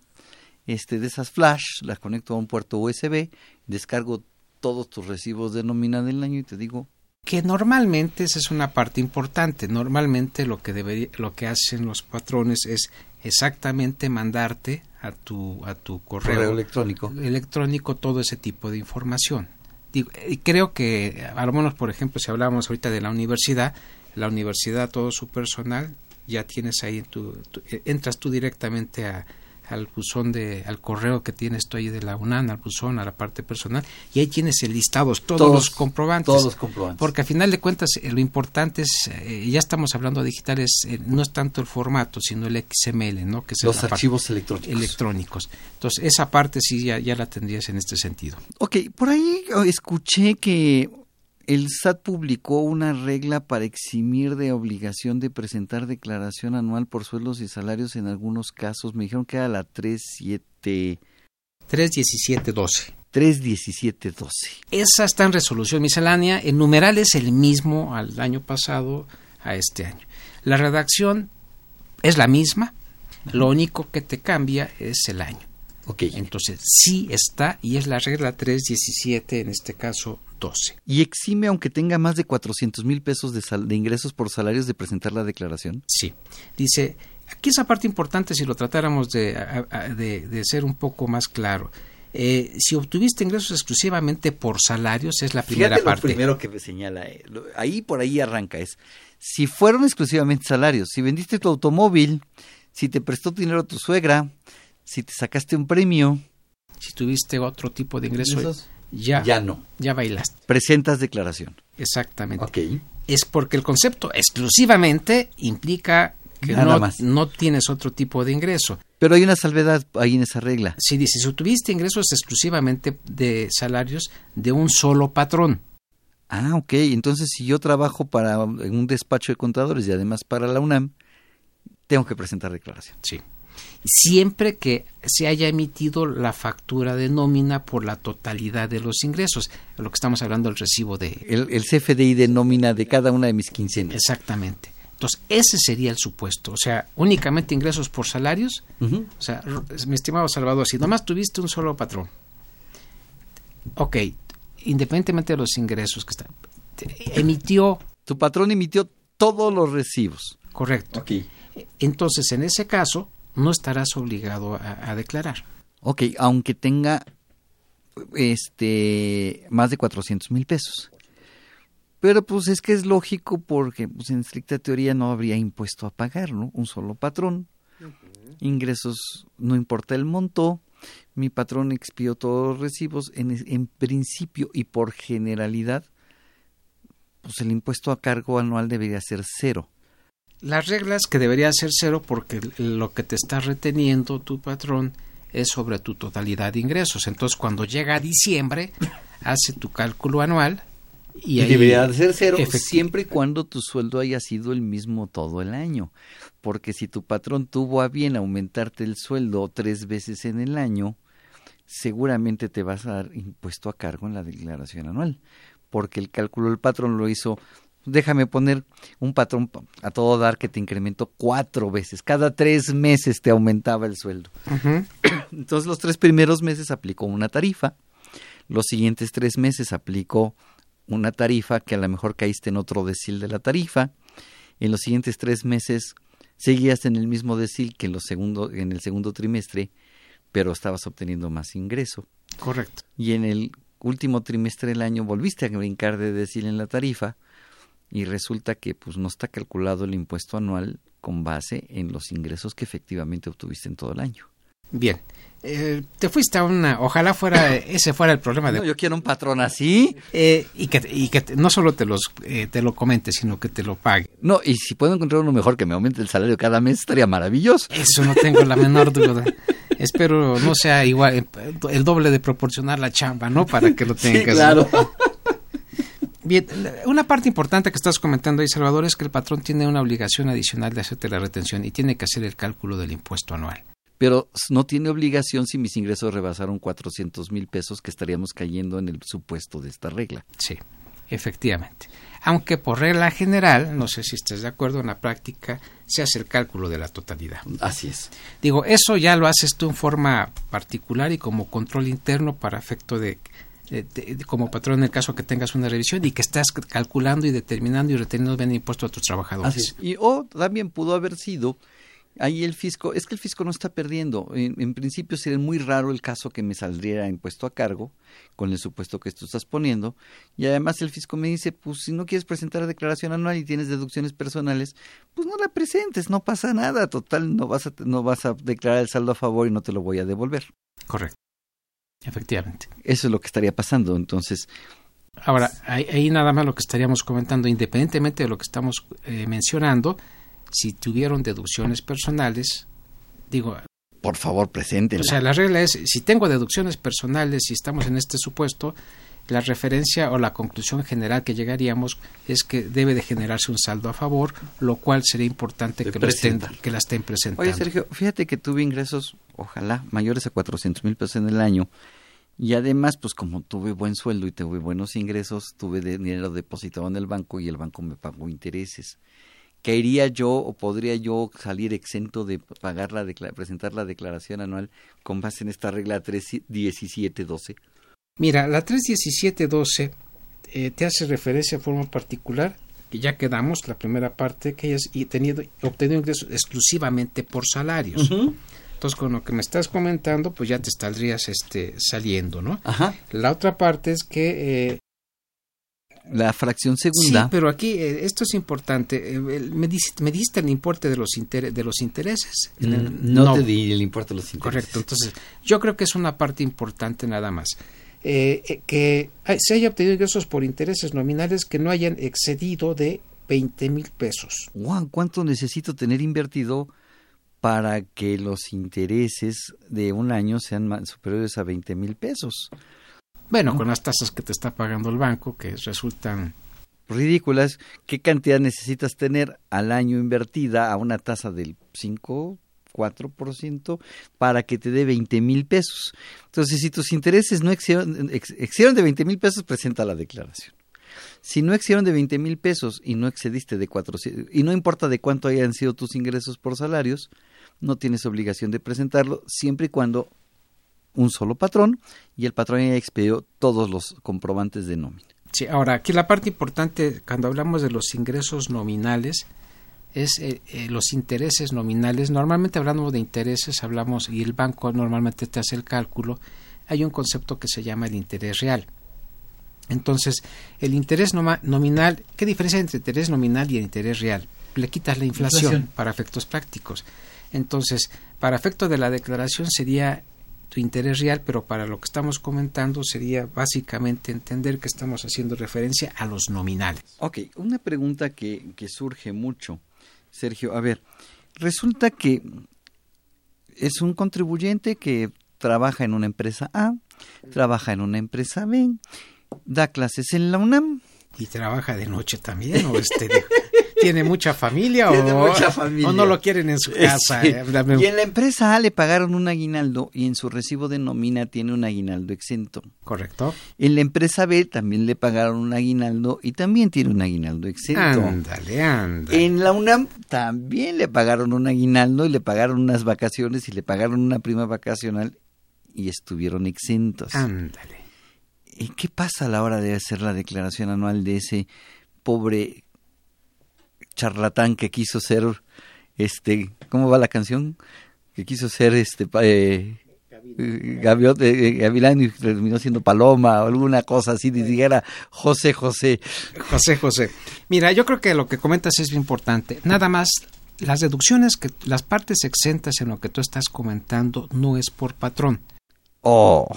Speaker 1: este, de esas flash, la conecto a un puerto USB, descargo todos tus recibos de nómina del año y te digo,
Speaker 2: que normalmente esa es una parte importante. Normalmente lo que debería, lo que hacen los patrones es exactamente mandarte a tu a tu correo,
Speaker 1: electrónico
Speaker 2: electrónico todo ese tipo de información. y creo que a lo menos por ejemplo si hablábamos ahorita de la universidad, la universidad todo su personal ya tienes ahí tu entras tú directamente a al buzón de al correo que tienes tú ahí de la UNAM, al buzón, a la parte personal, y ahí tienes el listado, todos, los comprobantes.
Speaker 1: Todos los comprobantes.
Speaker 2: Porque a final de cuentas eh, lo importante es, eh, ya estamos hablando de digitales, eh, no es tanto el formato, sino el XML, ¿no? Que es
Speaker 1: los archivos electrónicos.
Speaker 2: electrónicos. Entonces, esa parte sí ya, ya la tendrías en este sentido.
Speaker 1: Ok, por ahí oh, escuché que el SAT publicó una regla para eximir de obligación de presentar declaración anual por sueldos y salarios en algunos casos. Me dijeron que era la 37...
Speaker 2: 31712.
Speaker 1: 31712.
Speaker 2: Esa está en resolución miscelánea. El numeral es el mismo al año pasado a este año. La redacción es la misma. Lo único que te cambia es el año.
Speaker 1: Ok.
Speaker 2: Entonces, sí está y es la regla 317, en este caso 12.
Speaker 1: ¿Y exime aunque tenga más de 400 mil pesos de, sal- de ingresos por salarios de presentar la declaración?
Speaker 2: Sí. Dice, aquí esa parte importante, si lo tratáramos de, ser un poco más claro. Eh, si obtuviste ingresos exclusivamente por salarios, es la primera
Speaker 1: Fíjate lo
Speaker 2: parte.
Speaker 1: primero que me señala, eh, lo- ahí por ahí arranca es, si fueron exclusivamente salarios, si vendiste tu automóvil, si te prestó dinero tu suegra, si te sacaste un premio,
Speaker 2: Si tuviste otro tipo de ingreso,
Speaker 1: Ingresos,
Speaker 2: ya,
Speaker 1: ya no.
Speaker 2: ya bailaste.
Speaker 1: Presentas declaración.
Speaker 2: Exactamente.
Speaker 1: Ok.
Speaker 2: Es porque el concepto exclusivamente implica que
Speaker 1: Nada
Speaker 2: no,
Speaker 1: más.
Speaker 2: no tienes otro tipo de ingreso.
Speaker 1: Pero hay una salvedad ahí en esa regla.
Speaker 2: Si dices, si tuviste ingresos exclusivamente de salarios de un solo patrón,
Speaker 1: Ah, ok. Entonces, si yo trabajo para un despacho de contadores y además para la UNAM, tengo que presentar declaración.
Speaker 2: sí. Siempre que se haya emitido la factura de nómina por la totalidad de los ingresos, lo que estamos hablando del recibo de...
Speaker 1: El, el CFDI de nómina de cada una de mis quincenas.
Speaker 2: Exactamente. Entonces, ese sería el supuesto. O sea, únicamente ingresos por salarios. O sea, mi estimado Salvador, si nomás tuviste un solo patrón, ok, independientemente de los ingresos que está, emitió,
Speaker 1: Tu patrón emitió todos los recibos.
Speaker 2: correcto. Entonces, en ese caso, no estarás obligado a, a declarar.
Speaker 1: Ok, aunque tenga este más de 400 mil pesos. Pero pues es que es lógico porque pues, en estricta teoría no habría impuesto a pagar, ¿no? Un solo patrón. Ingresos, no importa el monto. Mi patrón expió todos los recibos. En, en principio y por generalidad, pues el impuesto a cargo anual debería ser cero.
Speaker 2: Las reglas que debería ser cero porque lo que te está reteniendo tu patrón es sobre tu totalidad de ingresos. Entonces, cuando llega a diciembre, hace tu cálculo anual y,
Speaker 1: Y,
Speaker 2: ahí-
Speaker 1: debería de ser cero siempre y cuando tu sueldo haya sido el mismo todo el año. Porque si tu patrón tuvo a bien aumentarte el sueldo tres veces en el año, seguramente te vas a dar impuesto a cargo en la declaración anual. Porque el cálculo del patrón lo hizo, déjame poner un patrón pa- a todo dar que te incrementó cuatro veces. Cada tres meses te aumentaba el sueldo. Entonces los tres primeros meses aplicó una tarifa, los siguientes tres meses aplicó una tarifa que a lo mejor caíste en otro decil de la tarifa, en los siguientes tres meses seguías en el mismo decil que en, los segundo, en el segundo trimestre, pero estabas obteniendo más ingreso.
Speaker 2: Correcto.
Speaker 1: Y en el último trimestre del año volviste a brincar de decil en la tarifa y resulta que pues no está calculado el impuesto anual con base en los ingresos que efectivamente obtuviste en todo el año.
Speaker 2: Bien. Eh, te fuiste a una. Ojalá fuera ese fuera el problema de.
Speaker 1: No, yo quiero un patrón así.
Speaker 2: Eh, y que, y que te- no solo te, los, eh, te lo comente, sino que te lo pague.
Speaker 1: No, y si puedo encontrar uno mejor que me aumente el salario cada mes, estaría maravilloso.
Speaker 2: Eso no tengo la menor duda. Espero no sea igual, el doble de proporcionar la chamba, ¿no? Para que lo tengas. Bien, una parte importante que estás comentando ahí, Salvador, es que el patrón tiene una obligación adicional de hacerte la retención y tiene que hacer el cálculo del impuesto anual.
Speaker 1: Pero no tiene obligación si mis ingresos rebasaron 400 mil pesos, que estaríamos cayendo en el supuesto de esta regla.
Speaker 2: Sí, efectivamente. Aunque por regla general, no sé si estás de acuerdo, en la práctica se hace el cálculo de la totalidad.
Speaker 1: Así es.
Speaker 2: Digo, eso ya lo haces tú en forma particular y como control interno para efecto de, de- de- como patrón en el caso que tengas una revisión y que estás calculando y determinando y reteniendo bien impuesto a tus trabajadores.
Speaker 1: Así. Y o también pudo haber sido ahí el fisco, es que el fisco no está perdiendo. En, en principio sería muy raro el caso que me saldría impuesto a cargo con el supuesto que tú estás poniendo. Y además el fisco me dice, pues si no quieres presentar la declaración anual y tienes deducciones personales, pues no la presentes, no pasa nada. Total, no vas a, no vas a declarar el saldo a favor y no te lo voy a devolver.
Speaker 2: Correcto. Efectivamente.
Speaker 1: Eso es lo que estaría pasando. Entonces,
Speaker 2: Ahora, ahí, ahí nada más lo que estaríamos comentando, independientemente de lo que estamos eh, mencionando, si tuvieron deducciones personales, digo,
Speaker 1: por favor, preséntenla.
Speaker 2: o sea, la regla es, si tengo deducciones personales y estamos en este supuesto, la referencia o la conclusión general que llegaríamos es que debe de generarse un saldo a favor, lo cual sería importante que, lo estén, que la estén presentando.
Speaker 1: Oye, Sergio, fíjate que tuve ingresos, ojalá, mayores a 400 mil pesos en el año. Y además, pues como tuve buen sueldo y tuve buenos ingresos, tuve de- dinero depositado en el banco y el banco me pagó intereses. ¿Caería yo o podría yo salir exento de pagar la presentar la declaración anual con base en esta regla 31712?
Speaker 2: Mira, la 31712 eh, te hace referencia de forma particular que ya quedamos la primera parte que y tenido obtenido ingresos exclusivamente por salarios. Entonces, con lo que me estás comentando, pues ya te estarías este, saliendo, ¿no?
Speaker 1: Ajá.
Speaker 2: La otra parte es que... Eh,
Speaker 1: la fracción segunda.
Speaker 2: Sí, pero aquí eh, esto es importante. Eh, me, diste, me diste el importe de los, inter- de los intereses. El-
Speaker 1: Mm, no, te di el importe de los intereses.
Speaker 2: Correcto. Entonces, yo creo que es una parte importante nada más. Eh, eh, que se haya obtenido ingresos por intereses nominales que no hayan excedido de 20 mil pesos.
Speaker 1: Guau, ¿Cuánto necesito tener invertido para que los intereses de un año sean superiores a 20 mil pesos?
Speaker 2: Bueno, con las tasas que te está pagando el banco, que resultan
Speaker 1: Ridículas. ¿Qué cantidad necesitas tener al año invertida a una tasa del 5, 4% para que te dé 20 mil pesos? Entonces, si tus intereses no excedieron, ex- de 20 mil pesos, presenta la declaración. Si no excedieron de 20 mil pesos y no excediste de 400, y no importa de cuánto hayan sido tus ingresos por salarios, no tienes obligación de presentarlo siempre y cuando un solo patrón y el patrón haya expedido todos los comprobantes de nómina.
Speaker 2: Sí, ahora aquí la parte importante cuando hablamos de los ingresos nominales es eh, eh, los intereses nominales. Normalmente hablando de intereses hablamos y el banco normalmente te hace el cálculo. Hay un concepto que se llama el interés real. Entonces, el interés noma- nominal, ¿qué diferencia hay entre interés nominal y el interés real? Le quitas la inflación,
Speaker 1: Inflación.
Speaker 2: para efectos prácticos. Entonces, para efecto de la declaración sería tu interés real, pero para lo que estamos comentando sería básicamente entender que estamos haciendo referencia a los nominales.
Speaker 1: Ok, una pregunta que, que surge mucho, Sergio. A ver, resulta que es un contribuyente que trabaja en una empresa A, trabaja en una empresa B, da clases en la UNAM.
Speaker 2: Y trabaja de noche también, o este, tiene mucha familia,
Speaker 1: Tiene
Speaker 2: o,
Speaker 1: mucha familia.
Speaker 2: o no lo quieren en su casa.
Speaker 1: Sí.
Speaker 2: eh,
Speaker 1: Y en la empresa A le pagaron un aguinaldo y en su recibo de nómina tiene un aguinaldo exento.
Speaker 2: Correcto.
Speaker 1: En la empresa B también le pagaron un aguinaldo y también tiene un aguinaldo exento.
Speaker 2: Ándale, ándale.
Speaker 1: En la UNAM también le pagaron un aguinaldo y le pagaron unas vacaciones y le pagaron una prima vacacional y estuvieron exentos.
Speaker 2: Ándale.
Speaker 1: ¿Y qué pasa a la hora de hacer la declaración anual de ese pobre charlatán que quiso ser, este, ¿cómo va la canción? Que quiso ser, este, eh, eh, eh, Gavilán y terminó siendo Paloma o alguna cosa así, ni siquiera José José.
Speaker 2: José José. Mira, yo creo que lo que comentas es bien importante. Nada más, las deducciones, que las partes exentas en lo que tú estás comentando no es por patrón.
Speaker 1: Oh,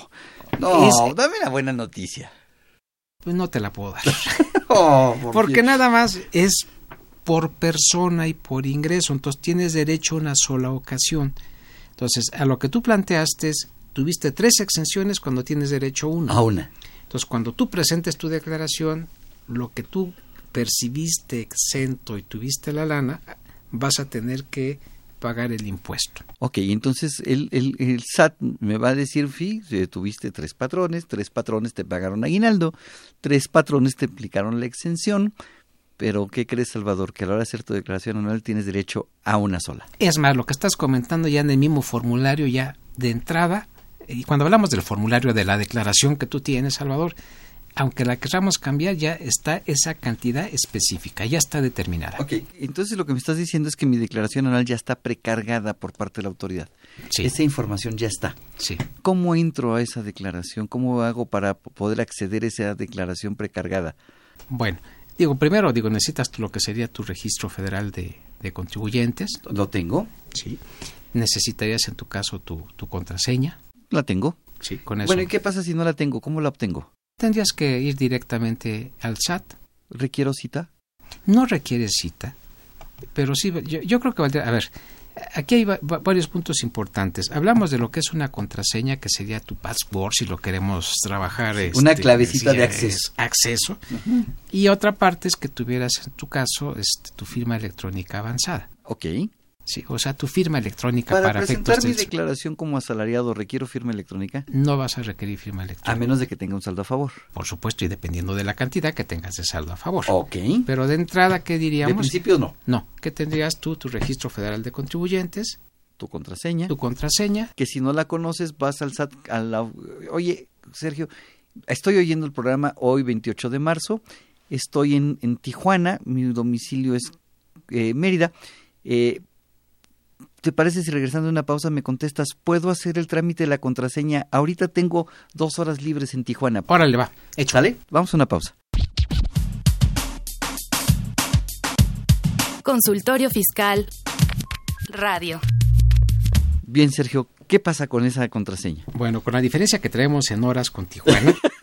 Speaker 1: no,
Speaker 2: Es-
Speaker 1: dame la buena noticia.
Speaker 2: Pues no te la puedo dar.
Speaker 1: Oh, ¿por
Speaker 2: Porque nada más es por persona y por ingreso. Entonces tienes derecho a una sola ocasión. Entonces, a lo que tú planteaste es, tuviste tres exenciones cuando tienes derecho a una.
Speaker 1: A una.
Speaker 2: Entonces, cuando tú presentes tu declaración, lo que tú percibiste exento y tuviste la lana, vas a tener que pagar el impuesto.
Speaker 1: Ok, entonces el, el, el SAT me va a decir, fi, eh, tuviste tres patrones, tres patrones te pagaron aguinaldo, tres patrones te aplicaron la exención, pero ¿qué crees, Salvador? Que a la hora de hacer tu declaración anual tienes derecho a una sola.
Speaker 2: Es más, lo que estás comentando ya en el mismo formulario, ya de entrada, y cuando hablamos del formulario de la declaración que tú tienes, Salvador, aunque la queramos cambiar, ya está esa cantidad específica, ya está determinada.
Speaker 1: Ok, entonces lo que me estás diciendo es que mi declaración anual ya está precargada por parte de la autoridad.
Speaker 2: Sí.
Speaker 1: Esa información ya está.
Speaker 2: Sí.
Speaker 1: ¿Cómo entro a esa declaración? ¿Cómo hago para poder acceder a esa declaración precargada?
Speaker 2: Bueno, digo, primero, digo, necesitas lo que sería tu registro federal de, de contribuyentes.
Speaker 1: ¿Lo tengo?
Speaker 2: Sí. Necesitarías en tu caso tu, tu contraseña.
Speaker 1: La tengo.
Speaker 2: Sí, con eso.
Speaker 1: Bueno, ¿y qué pasa si no la tengo? ¿Cómo la obtengo?
Speaker 2: Tendrías que ir directamente al SAT.
Speaker 1: ¿Requiero cita?
Speaker 2: No requiere cita, pero sí, yo, yo creo que valdría. A ver, aquí hay va- va- varios puntos importantes. Hablamos de lo que es una contraseña, que sería tu password, si lo queremos trabajar.
Speaker 1: Una
Speaker 2: este,
Speaker 1: clavecita
Speaker 2: sí,
Speaker 1: de
Speaker 2: es
Speaker 1: acceso.
Speaker 2: acceso. Y otra parte es que tuvieras en tu caso este, tu firma electrónica avanzada.
Speaker 1: Ok.
Speaker 2: Sí, o sea, tu firma electrónica
Speaker 1: Para,
Speaker 2: para,
Speaker 1: presentar
Speaker 2: efectos
Speaker 1: mi declaración como asalariado, ¿requiero firma electrónica?
Speaker 2: no vas a requerir firma electrónica.
Speaker 1: A menos de que tenga un saldo a favor.
Speaker 2: Por supuesto, y dependiendo de la cantidad que tengas de saldo a favor.
Speaker 1: Ok.
Speaker 2: Pero de entrada, ¿qué
Speaker 1: De
Speaker 2: diríamos?
Speaker 1: principio no.
Speaker 2: No, que tendrías tú tu registro federal de contribuyentes,
Speaker 1: Tu contraseña.
Speaker 2: tu contraseña.
Speaker 1: Que si no la conoces, vas al SAT. A la... Oye, Sergio, estoy oyendo el programa hoy 28 de marzo, estoy en, en Tijuana, mi domicilio es eh, Mérida. Eh, ¿Te parece si regresando a una pausa me contestas, ¿puedo hacer el trámite de la contraseña? Ahorita tengo dos horas libres en Tijuana.
Speaker 2: Órale, va. Hecho.
Speaker 1: ¿Sale? Vamos a una pausa.
Speaker 3: Consultorio Fiscal Radio.
Speaker 1: Bien, Sergio, ¿qué pasa con esa contraseña?
Speaker 2: Bueno, con la diferencia que traemos en horas con Tijuana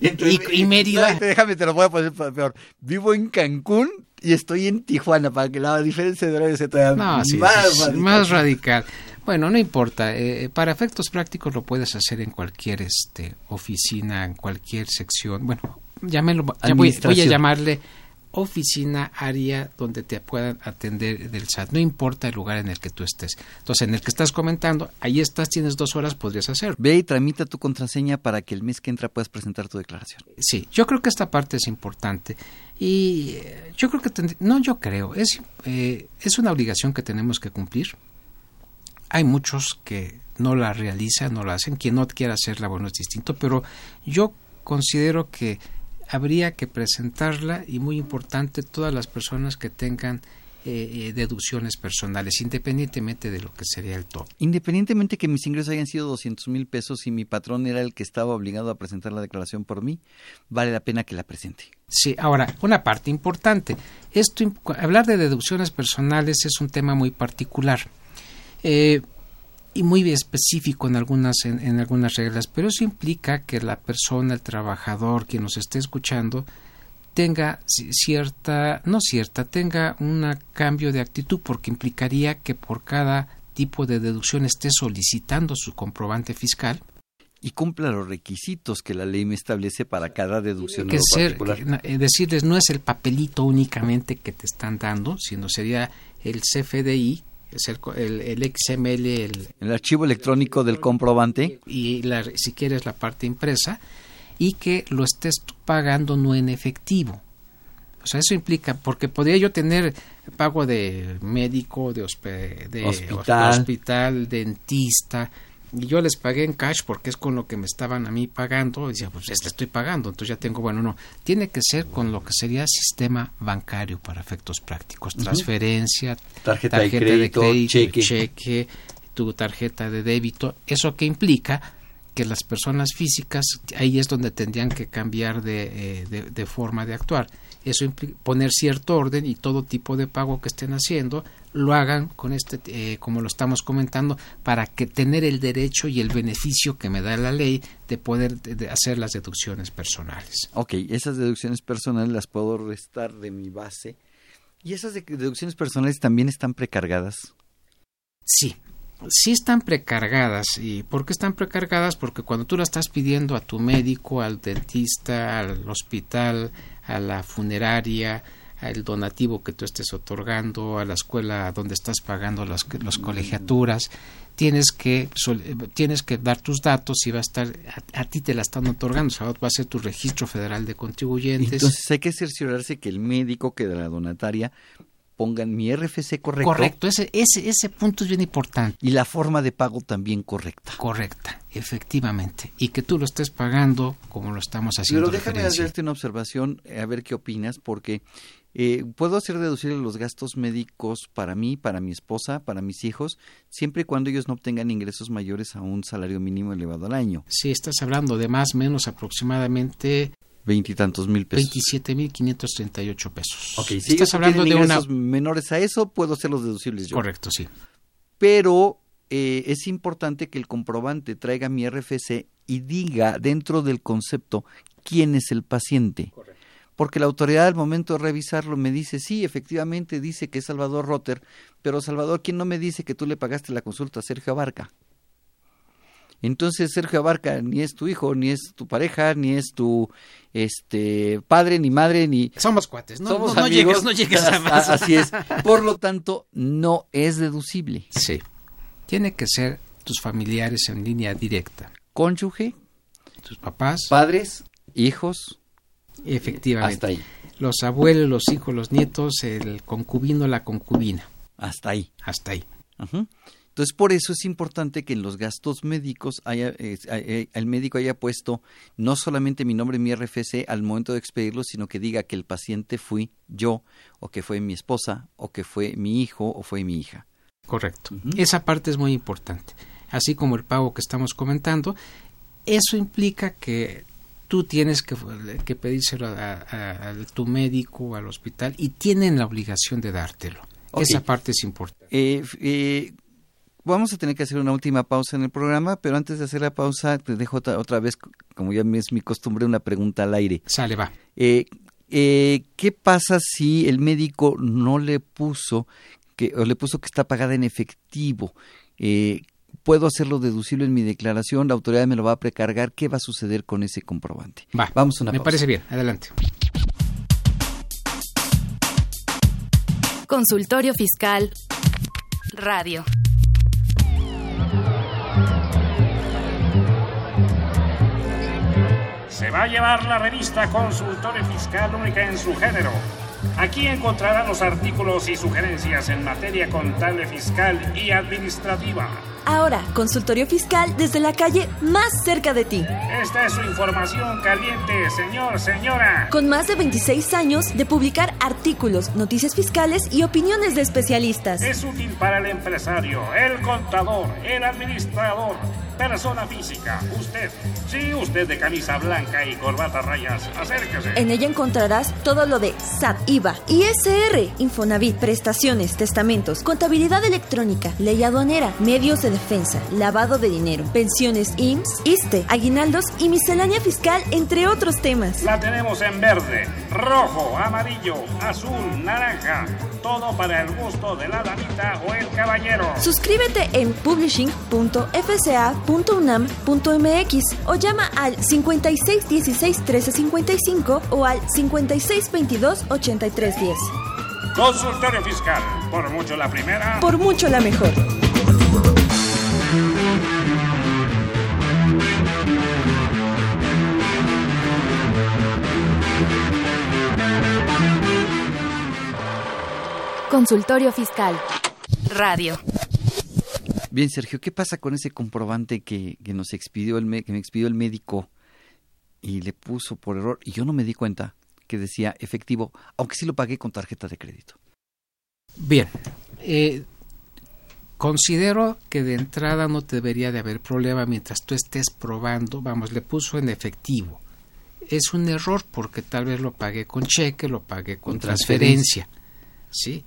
Speaker 2: y, y, Mérida.
Speaker 1: No, déjame, te lo voy a poner peor. Vivo en Cancún y estoy en Tijuana para que la diferencia de horario sea todavía
Speaker 2: no,
Speaker 1: más,
Speaker 2: sí,
Speaker 1: radical.
Speaker 2: más radical. Bueno, no importa. Eh, para efectos prácticos lo puedes hacer en cualquier este, oficina, en cualquier sección. Bueno, llámelo, ya voy, voy a llamarle oficina, área donde te puedan atender del SAT. No importa el lugar en el que tú estés. Entonces, en el que estás comentando, ahí estás, tienes dos horas, podrías hacer.
Speaker 1: Ve y tramita tu contraseña para que el mes que entra puedas presentar tu declaración.
Speaker 2: Sí, yo creo que esta parte es importante. Y eh, yo creo que, no, yo creo, es, eh, es una obligación que tenemos que cumplir. Hay muchos que no la realizan, no la hacen. Quien no quiera hacerla, bueno, es distinto, pero yo considero que habría que presentarla y muy importante todas las personas que tengan eh, eh, deducciones personales, independientemente de lo que sería el top.
Speaker 1: Independientemente que mis ingresos hayan sido 200 mil pesos y mi patrón era el que estaba obligado a presentar la declaración por mí, vale la pena que la presente.
Speaker 2: Sí, ahora, una parte importante. Esto, hablar de deducciones personales es un tema muy particular. Eh, y muy específico en algunas en, en, algunas reglas, pero eso implica que la persona, el trabajador, quien nos esté escuchando, tenga cierta, no cierta, tenga un cambio de actitud, porque implicaría que por cada tipo de deducción esté solicitando su comprobante fiscal
Speaker 1: y cumpla los requisitos que la ley me establece para cada deducción.
Speaker 2: Que ser, que, decirles, no es el papelito únicamente que te están dando, sino sería el CFDI, es el, el, el, XML, el,
Speaker 1: el, archivo electrónico del comprobante
Speaker 2: y la, si quieres la parte impresa y que lo estés pagando no en efectivo. O sea, eso implica, porque podría yo tener pago de médico, de, hospe, de
Speaker 1: hospital.
Speaker 2: hospital, dentista, y yo les pagué en cash porque es con lo que me estaban a mí pagando, y decía, pues les estoy pagando, entonces ya tengo, bueno, no, tiene que ser con lo que sería sistema bancario para efectos prácticos, transferencia, uh
Speaker 1: -huh. tarjeta, tarjeta, de crédito,
Speaker 2: de crédito
Speaker 1: cheque.
Speaker 2: cheque, tu tarjeta de débito, eso que implica que las personas físicas, ahí es donde tendrían que cambiar de, eh, de, de forma de actuar. Eso implica poner cierto orden y todo tipo de pago que estén haciendo lo hagan con este, eh, como lo estamos comentando, para que tener el derecho y el beneficio que me da la ley de poder de, de hacer las deducciones personales.
Speaker 1: Ok, esas deducciones personales las puedo restar de mi base. ¿Y esas deducciones personales también están precargadas?
Speaker 2: Sí, sí están precargadas. ¿Y por qué están precargadas? Porque cuando tú la estás pidiendo a tu médico, al dentista, al hospital, a la funeraria, al donativo que tú estés otorgando, a la escuela donde estás pagando las, las colegiaturas, tienes que tienes que dar tus datos y va a estar a, a, ti te la están otorgando, o sea, va a ser tu registro federal de contribuyentes.
Speaker 1: Entonces hay que cerciorarse que el médico que de la donataria pongan mi RFC correcto.
Speaker 2: Correcto, ese, ese, ese punto es bien importante.
Speaker 1: Y la forma de pago también correcta.
Speaker 2: Correcta, efectivamente. Y que tú lo estés pagando como lo estamos haciendo.
Speaker 1: Pero déjame
Speaker 2: referencia.
Speaker 1: hacerte una observación, a ver qué opinas, porque eh, puedo hacer deducir los gastos médicos para mí, para mi esposa, para mis hijos, siempre y cuando ellos no obtengan ingresos mayores a un salario mínimo elevado al año.
Speaker 2: Sí, estás hablando de más o menos aproximadamente
Speaker 1: veintitantos mil pesos.
Speaker 2: 27.538 pesos.
Speaker 1: Ok, si estás hablando de unos menores a eso, puedo hacerlos deducibles yo.
Speaker 2: Correcto, sí.
Speaker 1: Pero eh, es importante que el comprobante traiga mi RFC y diga dentro del concepto quién es el paciente.
Speaker 2: Correcto.
Speaker 1: Porque la autoridad al momento de revisarlo me dice, sí, efectivamente dice que es Salvador Rotter, pero Salvador, ¿quién no me dice que tú le pagaste la consulta a Sergio Abarca? Entonces Sergio Abarca ni es tu hijo, ni es tu pareja, ni es tu este padre, ni madre, ni
Speaker 2: somos cuates, no,
Speaker 1: somos
Speaker 2: no, no
Speaker 1: amigos,
Speaker 2: llegues, no llegues a más.
Speaker 1: Así es. Por lo tanto, no es deducible.
Speaker 2: Sí. Tiene que ser tus familiares en línea directa.
Speaker 1: Cónyuge,
Speaker 2: tus papás,
Speaker 1: padres, hijos.
Speaker 2: Efectivamente.
Speaker 1: Hasta ahí.
Speaker 2: Los abuelos, los hijos, los nietos, el concubino, la concubina.
Speaker 1: Hasta ahí.
Speaker 2: Hasta ahí.
Speaker 1: Entonces, por eso es importante que en los gastos médicos haya, eh, el médico haya puesto no solamente mi nombre, mi RFC al momento de expedirlo, sino que diga que el paciente fui yo, o que fue mi esposa, o que fue mi hijo, o fue mi hija.
Speaker 2: Correcto. Esa parte es muy importante. Así como el pago que estamos comentando, eso implica que tú tienes que, que pedírselo a, tu médico, al hospital, y tienen la obligación de dártelo. Esa parte es importante.
Speaker 1: Eh, eh, vamos a tener que hacer una última pausa en el programa, pero antes de hacer la pausa, te dejo otra, vez, como ya es mi costumbre, una pregunta al aire.
Speaker 2: Sale, va.
Speaker 1: Eh, ¿Qué pasa si el médico no le puso que, o le puso que está pagada en efectivo? Puedo hacerlo deducible en mi declaración, la autoridad me lo va a precargar, ¿qué va a suceder con ese comprobante?
Speaker 2: Va, Vamos a una Me parece bien, adelante.
Speaker 3: Consultorio Fiscal Radio.
Speaker 4: Se va a llevar la revista Consultorio Fiscal única en su género. Aquí encontrará los artículos y sugerencias en materia contable, fiscal y administrativa
Speaker 5: Ahora, consultorio fiscal desde la calle más cerca de ti.
Speaker 4: Esta es su información caliente, señor, señora.
Speaker 5: Con más de 26 años de publicar artículos, noticias fiscales y opiniones de especialistas.
Speaker 4: Es útil para el empresario, el contador, el administrador persona física, usted. Sí, usted de camisa blanca y corbata rayas, acérquese.
Speaker 5: En ella encontrarás todo lo de SAT, IVA, ISR, Infonavit, prestaciones, testamentos, contabilidad electrónica, ley aduanera, medios de defensa, lavado de dinero, pensiones IMSS, ISTE, aguinaldos y miscelánea fiscal, entre otros temas.
Speaker 4: La tenemos en verde, rojo, amarillo, azul, naranja. Todo para el gusto de la damita o el caballero.
Speaker 5: Suscríbete en publishing.fca .unam.mx o llama al 5616 1355 o al 5622 8310.
Speaker 4: Consultorio Fiscal, por mucho la primera.
Speaker 5: Por mucho la mejor.
Speaker 3: Consultorio Fiscal. Radio.
Speaker 1: Bien, Sergio, ¿qué pasa con ese comprobante que, nos expidió el, que me expidió el médico y le puso por error y yo no me di cuenta que decía efectivo, aunque sí lo pagué con tarjeta de crédito?
Speaker 2: Bien, eh, considero que de entrada no debería de haber problema mientras tú estés probando, vamos, le puso en efectivo. Es un error porque tal vez lo pagué con cheque, lo pagué con, transferencia. ¿sí?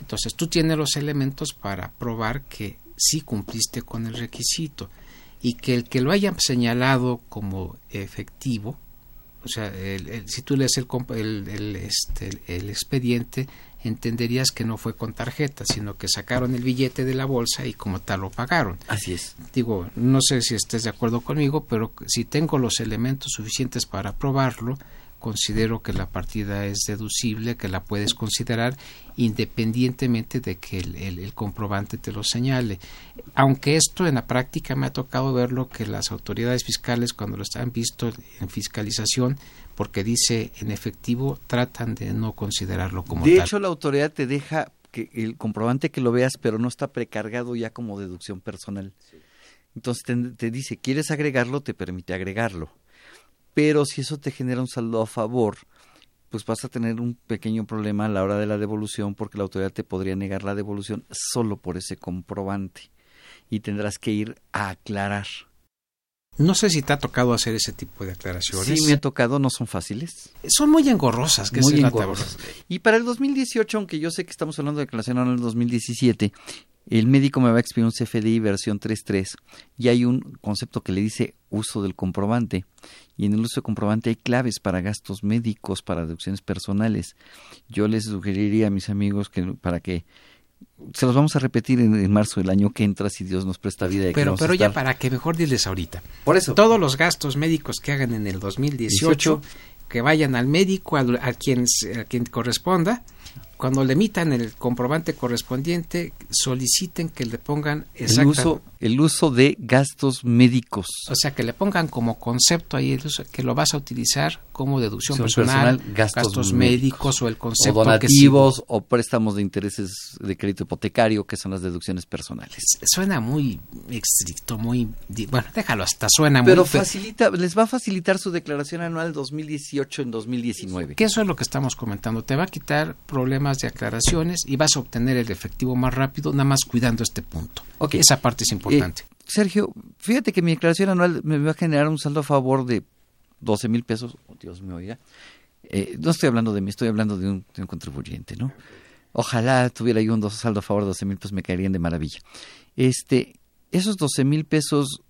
Speaker 2: Entonces tú tienes los elementos para probar que si cumpliste con el requisito y que el que lo hayan señalado como efectivo, o sea, si tú lees el, el, este, el expediente, entenderías que no fue con tarjeta, sino que sacaron el billete de la bolsa y como tal lo pagaron.
Speaker 1: Así es.
Speaker 2: Digo, no sé si estés de acuerdo conmigo, pero si tengo los elementos suficientes para probarlo, considero que la partida es deducible, que la puedes considerar independientemente de que el, comprobante te lo señale. Aunque esto en la práctica me ha tocado verlo que las autoridades fiscales cuando lo han visto en fiscalización, porque dice en efectivo, tratan de no considerarlo como
Speaker 1: de
Speaker 2: tal.
Speaker 1: De hecho, la autoridad te deja que el comprobante que lo veas, pero no está precargado ya como deducción personal. Entonces te dice, ¿quieres agregarlo? Te permite agregarlo pero si eso te genera un saldo a favor, pues vas a tener un pequeño problema a la hora de la devolución porque la autoridad te podría negar la devolución solo por ese comprobante y tendrás que ir a aclarar.
Speaker 2: No sé si te ha tocado hacer ese tipo de aclaraciones.
Speaker 1: Sí, me ha tocado, no son fáciles.
Speaker 2: Son muy engorrosas. Que
Speaker 1: muy engorrosas. Y para el 2018, aunque yo sé que estamos hablando de declaración en el 2017, el médico me va a expedir un CFDI versión 3.3 y hay un concepto que le dice uso del comprobante. Y en el uso del comprobante hay claves para gastos médicos, para deducciones personales. Yo les sugeriría a mis amigos que para que se los vamos a repetir en, marzo del año que entra si Dios nos presta vida.
Speaker 2: pero pero ya para que mejor diles ahorita.
Speaker 1: Por eso.
Speaker 2: Todos los gastos médicos que hagan en el 2018, que vayan al médico, a, quien, a quien corresponda, cuando le emitan el comprobante correspondiente, soliciten que le pongan
Speaker 1: el uso el uso de gastos médicos.
Speaker 2: O sea, que le pongan como concepto ahí el uso, que lo vas a utilizar como deducción
Speaker 1: Son
Speaker 2: personal,
Speaker 1: personal, gastos
Speaker 2: gastos,
Speaker 1: médicos,
Speaker 2: médicos o el
Speaker 1: O
Speaker 2: concepto
Speaker 1: donativos o préstamos de intereses de crédito hipotecario, que son las deducciones personales.
Speaker 2: que sí- suena muy estricto, muy bueno, déjalo hasta suena
Speaker 1: Pero
Speaker 2: muy fe-
Speaker 1: facilita, les va a facilitar su declaración anual 2018 en 2019.
Speaker 2: que eso es lo que estamos comentando, te va a quitar problemas de aclaraciones y vas a obtener el efectivo más rápido, nada más cuidando este punto.
Speaker 1: Ok.
Speaker 2: Esa parte es importante.
Speaker 1: Eh, Sergio, fíjate que mi declaración anual me va a generar un saldo a favor de 12 mil pesos. Oh, Dios mío, oiga. Eh, no estoy hablando de mí, estoy hablando de un, de un contribuyente, ¿no? Ojalá tuviera yo un dos- saldo a favor de 12 mil pesos, me caerían de maravilla. Este, esos 12 mil pesos,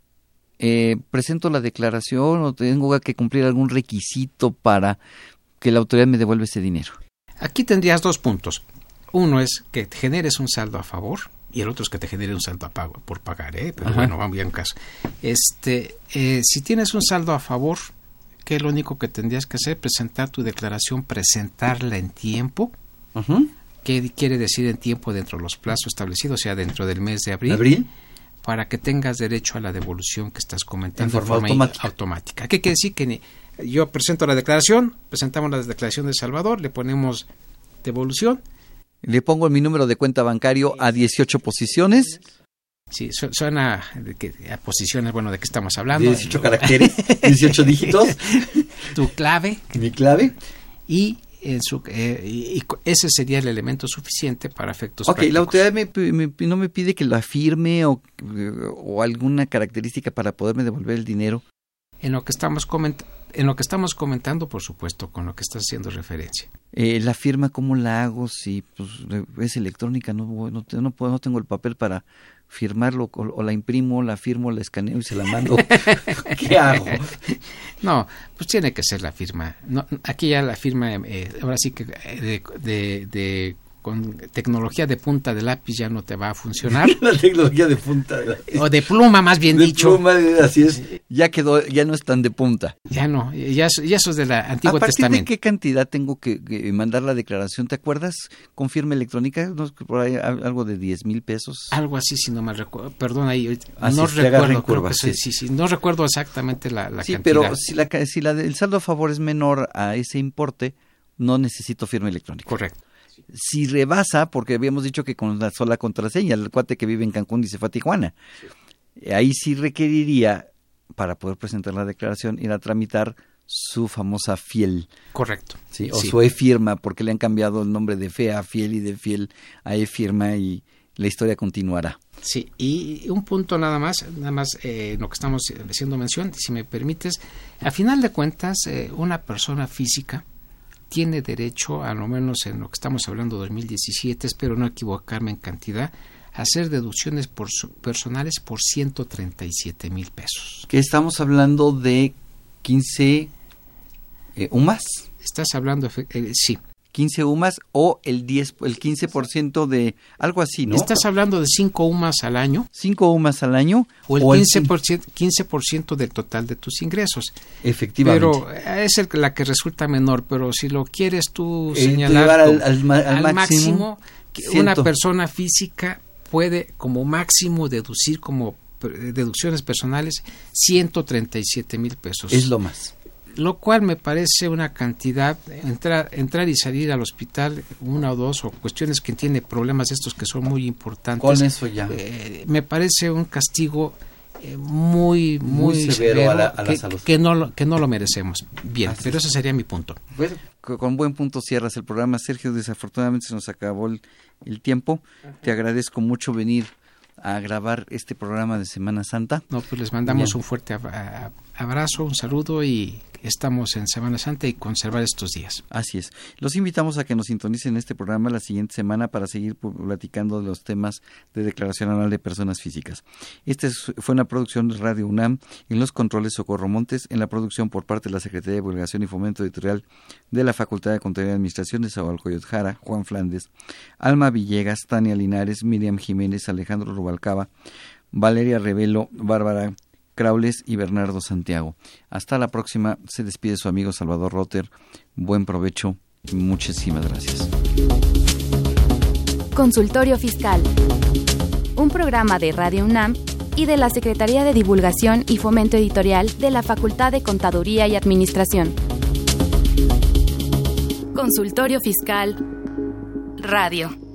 Speaker 1: eh, presento la declaración o tengo que cumplir algún requisito para que la autoridad me devuelva ese dinero.
Speaker 2: Aquí tendrías dos puntos. Uno es que generes un saldo a favor y el otro es que te genere un saldo a pago por pagar, ¿eh? Pero
Speaker 1: Ajá.
Speaker 2: bueno, vamos bien caso. Este, eh, si tienes un saldo a favor, ¿qué es lo único que tendrías que hacer? Presentar tu declaración, presentarla en tiempo. ¿Qué quiere decir en tiempo dentro de los plazos establecidos, o sea, dentro del mes de abril?
Speaker 1: ¿Abril?
Speaker 2: Para que tengas derecho a la devolución que estás comentando
Speaker 1: En forma automática.
Speaker 2: automática. ¿Qué quiere decir? Que ni- yo presento la declaración, presentamos la declaración de Salvador, le ponemos devolución.
Speaker 1: Le pongo mi número de cuenta bancario a 18 posiciones.
Speaker 2: Sí, su- suena de que, a posiciones, bueno, de qué estamos hablando.
Speaker 1: 18 caracteres, 18 dígitos.
Speaker 2: Tu clave.
Speaker 1: Mi clave.
Speaker 2: Y, en su, eh, y- ese sería el elemento suficiente para efectos
Speaker 1: Ok, la
Speaker 2: prácticos.
Speaker 1: autoridad me me no me pide que lo firme o, o alguna característica para poderme devolver el dinero.
Speaker 2: En lo que estamos coment- en lo que estamos comentando, por supuesto, con lo que estás haciendo referencia.
Speaker 1: Eh, la firma, ¿cómo la hago? Si pues, es electrónica, no, no, no, puedo, no tengo el papel para firmarlo, o, o la imprimo, la firmo, la escaneo y se la mando. ¿Qué hago?
Speaker 2: No, pues tiene que ser la firma. No, aquí ya la firma, eh, ahora sí que eh, de, de- de- con tecnología de punta de lápiz ya no te va a funcionar.
Speaker 1: la tecnología de punta.
Speaker 2: o de pluma, más bien
Speaker 1: De
Speaker 2: dicho.
Speaker 1: pluma, así es. Ya quedó, ya no es tan de punta.
Speaker 2: Ya no, ya, eso- ya eso es del Antiguo
Speaker 1: ¿A partir
Speaker 2: Testamento.
Speaker 1: de qué cantidad tengo que, que mandar la declaración? ¿Te acuerdas? Con firma electrónica, ¿no? por ahí al- algo de 10 mil pesos.
Speaker 2: Algo así, si no mal recuerdo. Perdón, ahí
Speaker 1: Ah,
Speaker 2: no recuerdo. creo
Speaker 1: curva,
Speaker 2: que sí,
Speaker 1: sí.
Speaker 2: sí, sí, no recuerdo exactamente la, la
Speaker 1: sí,
Speaker 2: cantidad.
Speaker 1: pero si, la, si la, el saldo a favor es menor a ese importe, no necesito firma electrónica.
Speaker 2: Correcto.
Speaker 1: Si rebasa, porque habíamos dicho que con la sola contraseña, el cuate que vive en Cancún y se fue a Tijuana, eh, ahí sí requeriría, para poder presentar la declaración, ir a tramitar su famosa fiel.
Speaker 2: Correcto.
Speaker 1: Sí, o
Speaker 2: Sí.
Speaker 1: su e-firma, porque le han cambiado el nombre de fe a fiel y de fiel a e-firma y la historia continuará.
Speaker 2: Sí, y un punto nada más, nada más eh, lo que estamos haciendo mención, si me permites, a final de cuentas, eh, una persona física tiene derecho, a lo menos en lo que estamos hablando 2017, espero no equivocarme en cantidad, a hacer deducciones por su- personales por 137 mil pesos.
Speaker 1: Que estamos hablando de 15 eh, UMAS.
Speaker 2: Estás hablando, eh, sí,
Speaker 1: 15 UMAS o el 10, el 15% de algo así, ¿no?
Speaker 2: estás hablando de 5 UMAS al año
Speaker 1: 5 UMAS al año
Speaker 2: o el
Speaker 1: cin-
Speaker 2: 15%, 15% del total de tus ingresos.
Speaker 1: Efectivamente.
Speaker 2: Pero eh, es el, la que resulta menor, pero si lo quieres tú
Speaker 1: Eh,
Speaker 2: señalar
Speaker 1: llevar al- al al máximo, ciento.
Speaker 2: una persona física puede como máximo deducir como eh, deducciones personales 137 mil pesos.
Speaker 1: es lo más.
Speaker 2: Lo cual me parece una cantidad, entrar, entrar y salir al hospital una o dos o cuestiones que tiene problemas estos que son muy importantes.
Speaker 1: Con eso ya.
Speaker 2: Eh, me parece un castigo eh, muy,
Speaker 1: Muy
Speaker 2: muy,
Speaker 1: severo a la- a la
Speaker 2: que,
Speaker 1: salud.
Speaker 2: que no lo, que no lo merecemos. Bien,
Speaker 1: Así
Speaker 2: pero ese sería mi punto.
Speaker 1: Co- con buen punto cierras el programa, Sergio. Desafortunadamente se nos acabó el, el tiempo. Te agradezco mucho venir a grabar este programa de Semana Santa.
Speaker 2: No, pues les mandamos
Speaker 1: Bien.
Speaker 2: un fuerte abrazo, un saludo y estamos en Semana Santa y conservar estos días.
Speaker 1: Así es. Los invitamos a que nos sintonicen este programa la siguiente semana para seguir platicando de los temas de declaración anual de personas físicas. Esta es- fue una producción de Radio UNAM en los controles Socorro Montes, en la producción por parte de la Secretaría de Divulgación y Fomento Editorial de la Facultad de Contaduría y Administración de Zahualcoyot Jara, Juan Flandes, Alma Villegas, Tania Linares, Miriam Jiménez, Alejandro Rubalcaba, Valeria Revelo, Bárbara Craules y Bernardo Santiago. Hasta la próxima. Se despide su amigo Salvador Rotter. Buen provecho. Muchísimas gracias.
Speaker 3: Consultorio Fiscal. Un programa de Radio UNAM y de la Secretaría de Divulgación y Fomento Editorial de la Facultad de Contaduría y Administración. Consultorio Fiscal Radio.